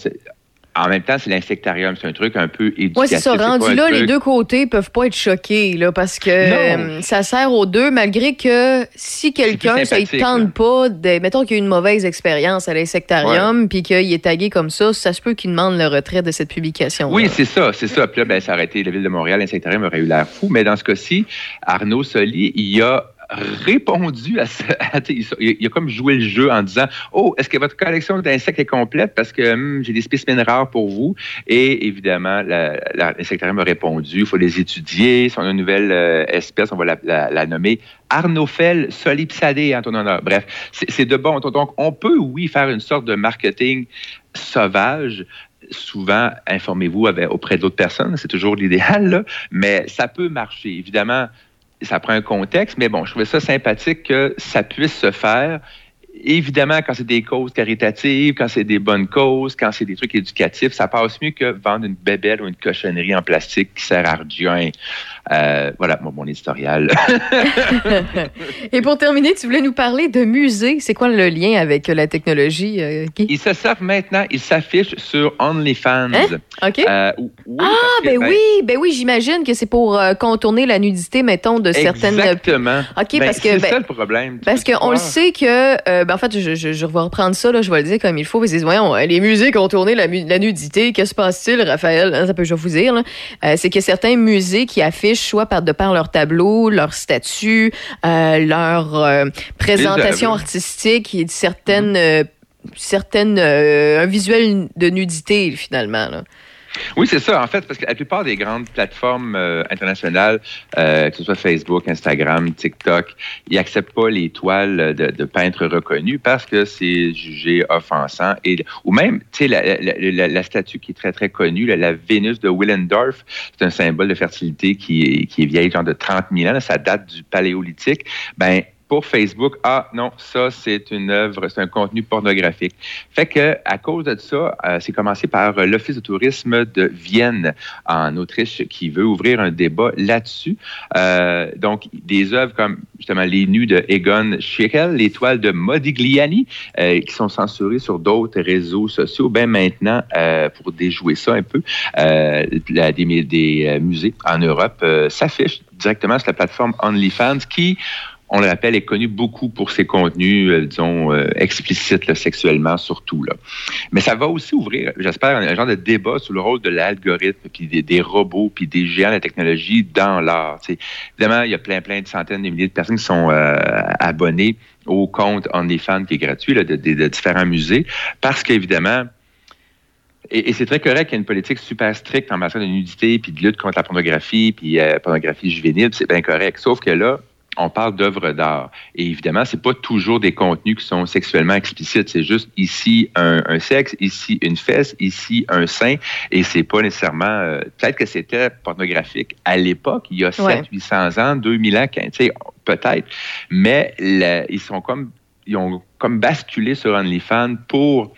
En même temps, c'est l'insectarium, c'est un truc un peu éducatif. Oui, c'est ça. Rendu là, les deux côtés peuvent pas être choqués, là, parce que euh, ça sert aux deux, malgré que si quelqu'un, ça ne tente pas, de, mettons qu'il y a eu une mauvaise expérience à l'insectarium, puis qu'il est tagué comme ça, ça se peut qu'il demande le retrait de cette publication. Oui, c'est ça, c'est ça. Puis là, ben, ça aurait été la ville de Montréal, l'insectarium aurait eu l'air fou. Mais dans ce cas-ci, Arnaud Soli, il a répondu à sais, il a- comme joué le jeu en disant Oh, est-ce que votre collection d'insectes est complète? Parce que hum, j'ai des spécimens rares pour vous. Et évidemment, l'insectarium a répondu il faut les étudier. Si on a une nouvelle euh, espèce, on va la, nommer Arnophel solipsadé en ton honneur. Bref, c'est de bon. Donc, on peut, oui, faire une sorte de marketing sauvage. Souvent, informez-vous auprès d'autres personnes, c'est toujours l'idéal, mais ça peut marcher. Évidemment, ça prend un contexte, mais bon, je trouvais ça sympathique que ça puisse se faire. Évidemment, quand c'est des causes caritatives, quand c'est des bonnes causes, quand c'est des trucs éducatifs, ça passe mieux que vendre une bébelle ou une cochonnerie en plastique qui sert à rien. Euh, voilà, mon, mon éditorial. Et pour terminer, tu voulais nous parler de musée. C'est quoi le lien avec la technologie, euh, Guy? Ils se servent maintenant, ils s'affichent sur OnlyFans. Hein? OK. Euh, oui, ah, ben, ben, oui, ben oui, j'imagine que c'est pour contourner la nudité, mettons, de certaines. Exactement. OK, Ben, parce que. C'est ben, ça le problème. Parce qu'on le sait que, en fait, je, je, je vais reprendre ça, là, je vais le dire comme il faut. Voyons, les musées tourné la, la nudité, que se passe-t-il, Raphaël? Hein, Ça peut, je vous dire. c'est que certains musées qui affichent, soit par, de par leur tableau, leur statut, euh, leur euh, présentation artistique, et certaines, euh, certaines euh, un visuel de nudité, finalement. Là. Oui, c'est ça. En fait, parce que la plupart des grandes plateformes euh, internationales, euh, que ce soit Facebook, Instagram, TikTok, ils n'acceptent pas les toiles de, peintres reconnus parce que c'est jugé offensant. Et, ou même, tu sais, la, statue qui est très, très connue, la, Vénus de Willendorf, c'est un symbole de fertilité qui est, qui est vieille, genre de 30 000 ans. ça date du paléolithique. Ben, pour Facebook, ah non, ça c'est une œuvre, c'est un contenu pornographique. Fait que à cause de ça, euh, c'est commencé par euh, l'Office de tourisme de Vienne en Autriche qui veut ouvrir un débat là-dessus. Euh, donc des œuvres comme justement les nus de Egon Schiele, les toiles de Modigliani qui sont censurées sur d'autres réseaux sociaux. Ben maintenant, pour déjouer ça un peu, la- des, des, musées en Europe s'affichent directement sur la plateforme OnlyFans qui on le rappelle, est connu beaucoup pour ses contenus, euh, disons, euh, explicites sexuellement surtout. Là. Mais ça va aussi ouvrir, j'espère, un, genre de débat sur le rôle de l'algorithme, puis des, robots, puis des géants de la technologie dans l'art. Évidemment, il y a plein, plein de centaines de milliers de personnes qui sont euh, abonnées au compte OnlyFans qui est gratuit là, de, différents musées, parce qu'évidemment, et, et c'est très correct qu'il y ait une politique super stricte en matière de nudité, puis de lutte contre la pornographie, puis euh, pornographie juvénile, c'est bien correct. Sauf que là, on parle d'œuvres d'art. Et évidemment, c'est pas toujours des contenus qui sont sexuellement explicites. C'est juste ici un, un sexe, ici une fesse, ici un sein. Et c'est pas nécessairement... euh, Peut-être que c'était pornographique à l'époque, il y a Ouais. 7 800 ans, 2000 ans, peut-être. Mais ils sont comme... Ils ont comme basculé sur OnlyFans pour...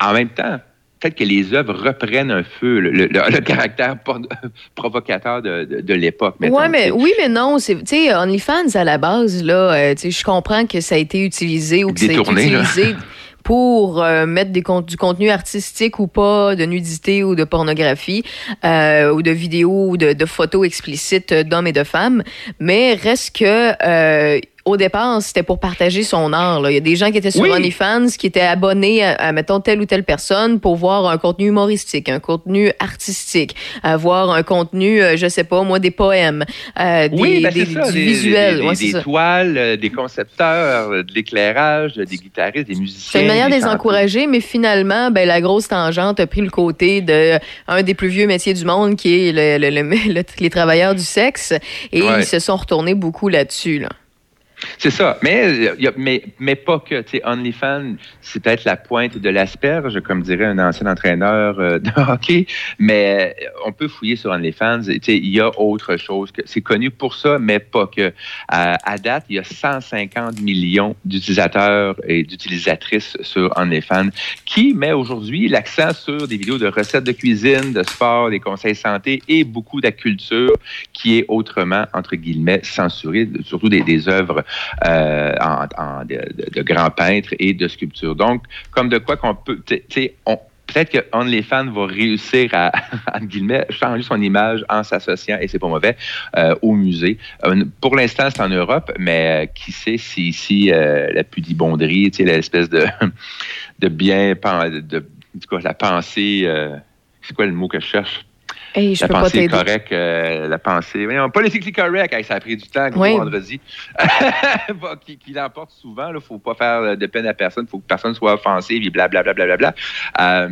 En même temps, peut-être que les œuvres reprennent un peu le, le- le caractère provocateur de, de- de l'époque. Ouais, mais oui, mais non. C'est, tu sais, OnlyFans à la base là, euh, je comprends que ça a été utilisé ou que ça a été Détourné, là. utilisé pour euh, mettre des con- du contenu artistique ou pas, de nudité ou de pornographie, euh, ou de vidéos ou de, de photos explicites d'hommes et de femmes. Mais reste que euh, au départ, c'était pour partager son art. Là. Il y a des gens qui étaient sur Oui. OnlyFans, qui étaient abonnés à, à, mettons, telle ou telle personne pour voir un contenu humoristique, un contenu artistique, à voir un contenu, euh, je sais pas, moi, des poèmes, euh, des, oui, ben, des- c'est ça, du des, visuel. des, ouais, toiles, euh, des concepteurs, euh, de l'éclairage, des guitaristes, des musiciens. C'est une manière de les encourager, mais finalement, ben, la grosse tangente a pris le côté de un des plus vieux métiers du monde, qui est le, le- le- le- les travailleurs du sexe, et Ouais. ils se sont retournés beaucoup là-dessus. Là. C'est ça. Mais, euh, mais, mais pas que. OnlyFans, c'est peut-être la pointe de l'asperge, comme dirait un ancien entraîneur euh, de hockey. Mais euh, on peut fouiller sur OnlyFans. Il y a autre chose. que C'est connu pour ça, mais pas que. À, date, il y a 150 millions d'utilisateurs et d'utilisatrices sur OnlyFans qui met aujourd'hui l'accent sur des vidéos de recettes de cuisine, de sport, des conseils santé et beaucoup de la culture qui est autrement, entre guillemets, censurée, surtout des œuvres euh, de, de- de grands peintres et de sculptures. Donc, comme de quoi qu'on peut, tu sais, peut-être que OnlyFans va réussir à, guillemets, changer son image en s'associant, et c'est pas mauvais, euh, au musée. Euh, pour l'instant, c'est en Europe, mais qui sait si ici, la pudibonderie, tu sais, l'espèce de, de bien, de, de- cas, la pensée, c'est quoi le mot que je cherche? Hey, je la peux pas pensée t'aider. correcte, euh, la pensée. Politically correct, hey, ça a pris du temps, gros Oui. vendredi. Qui, qui l'emporte souvent. Il faut pas faire de peine à personne. Il faut que personne soit offensé, et blablabla. Bla, bla, bla. Euh,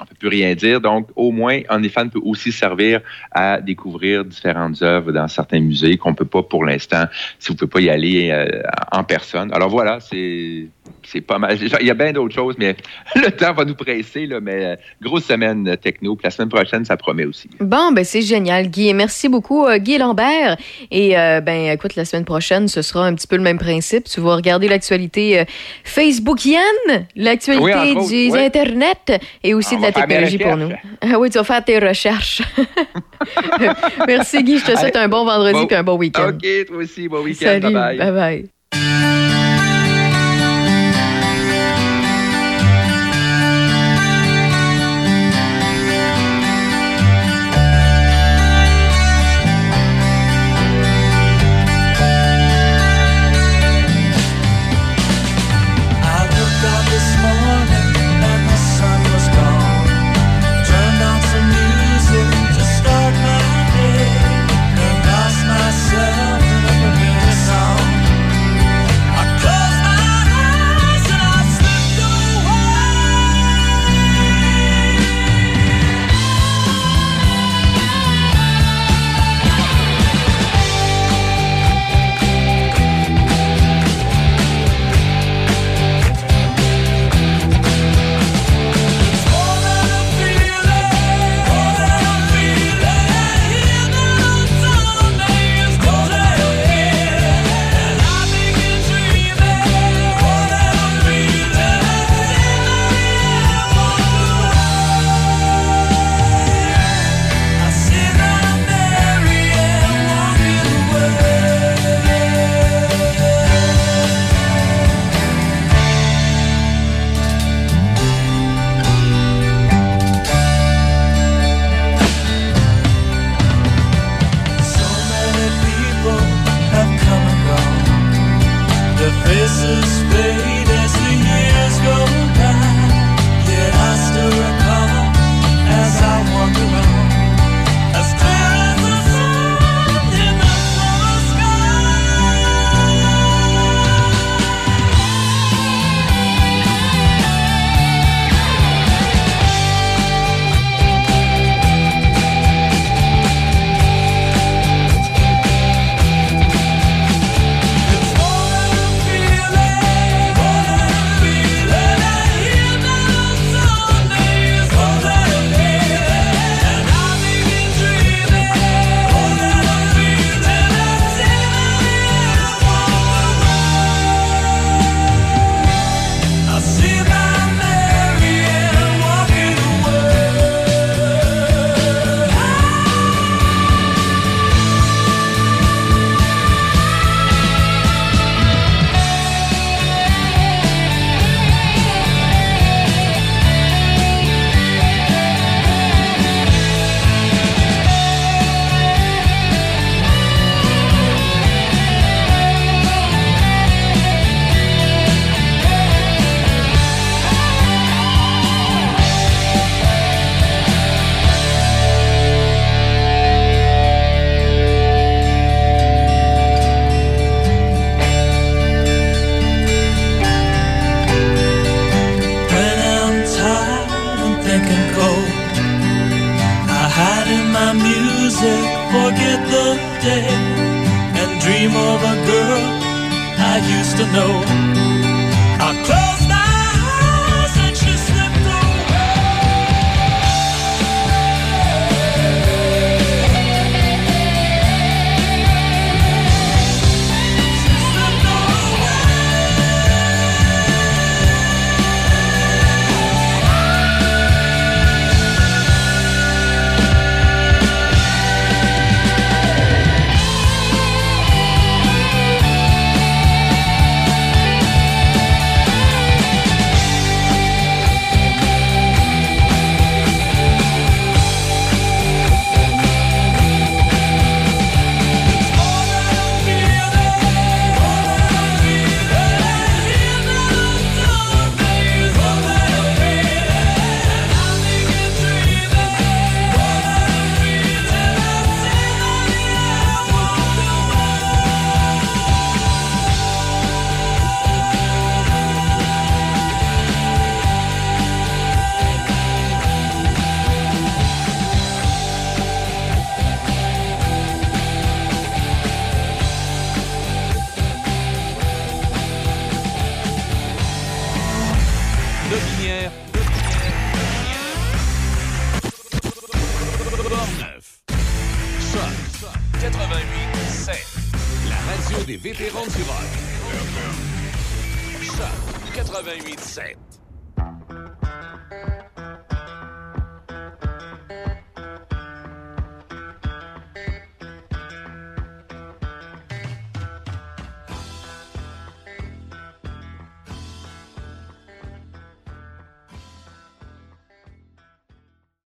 on peut plus rien dire. Donc, au moins, OnlyFans peut aussi servir à découvrir différentes œuvres dans certains musées qu'on peut pas pour l'instant, si vous pouvez pas y aller euh, en personne. Alors voilà, c'est c'est pas mal. Il y a bien d'autres choses, mais le temps va nous presser. Là, mais euh, grosse semaine euh, techno. Puis la semaine prochaine, ça promet aussi. Bon, ben c'est génial, Guy. Et Merci beaucoup, euh, Guy Lambert. Et euh, ben, écoute, la semaine prochaine, ce sera un petit peu le même principe. Tu vas regarder l'actualité euh, Facebookienne, l'actualité Oui, oui. Internet et aussi On de la technologie pour nous. Ah oui, tu vas faire tes recherches. Merci, Guy. Je te souhaite Allez. un bon vendredi Bon. et un bon week-end. OK, toi aussi, bon week-end. Salut. Bye-bye. Bye-bye. I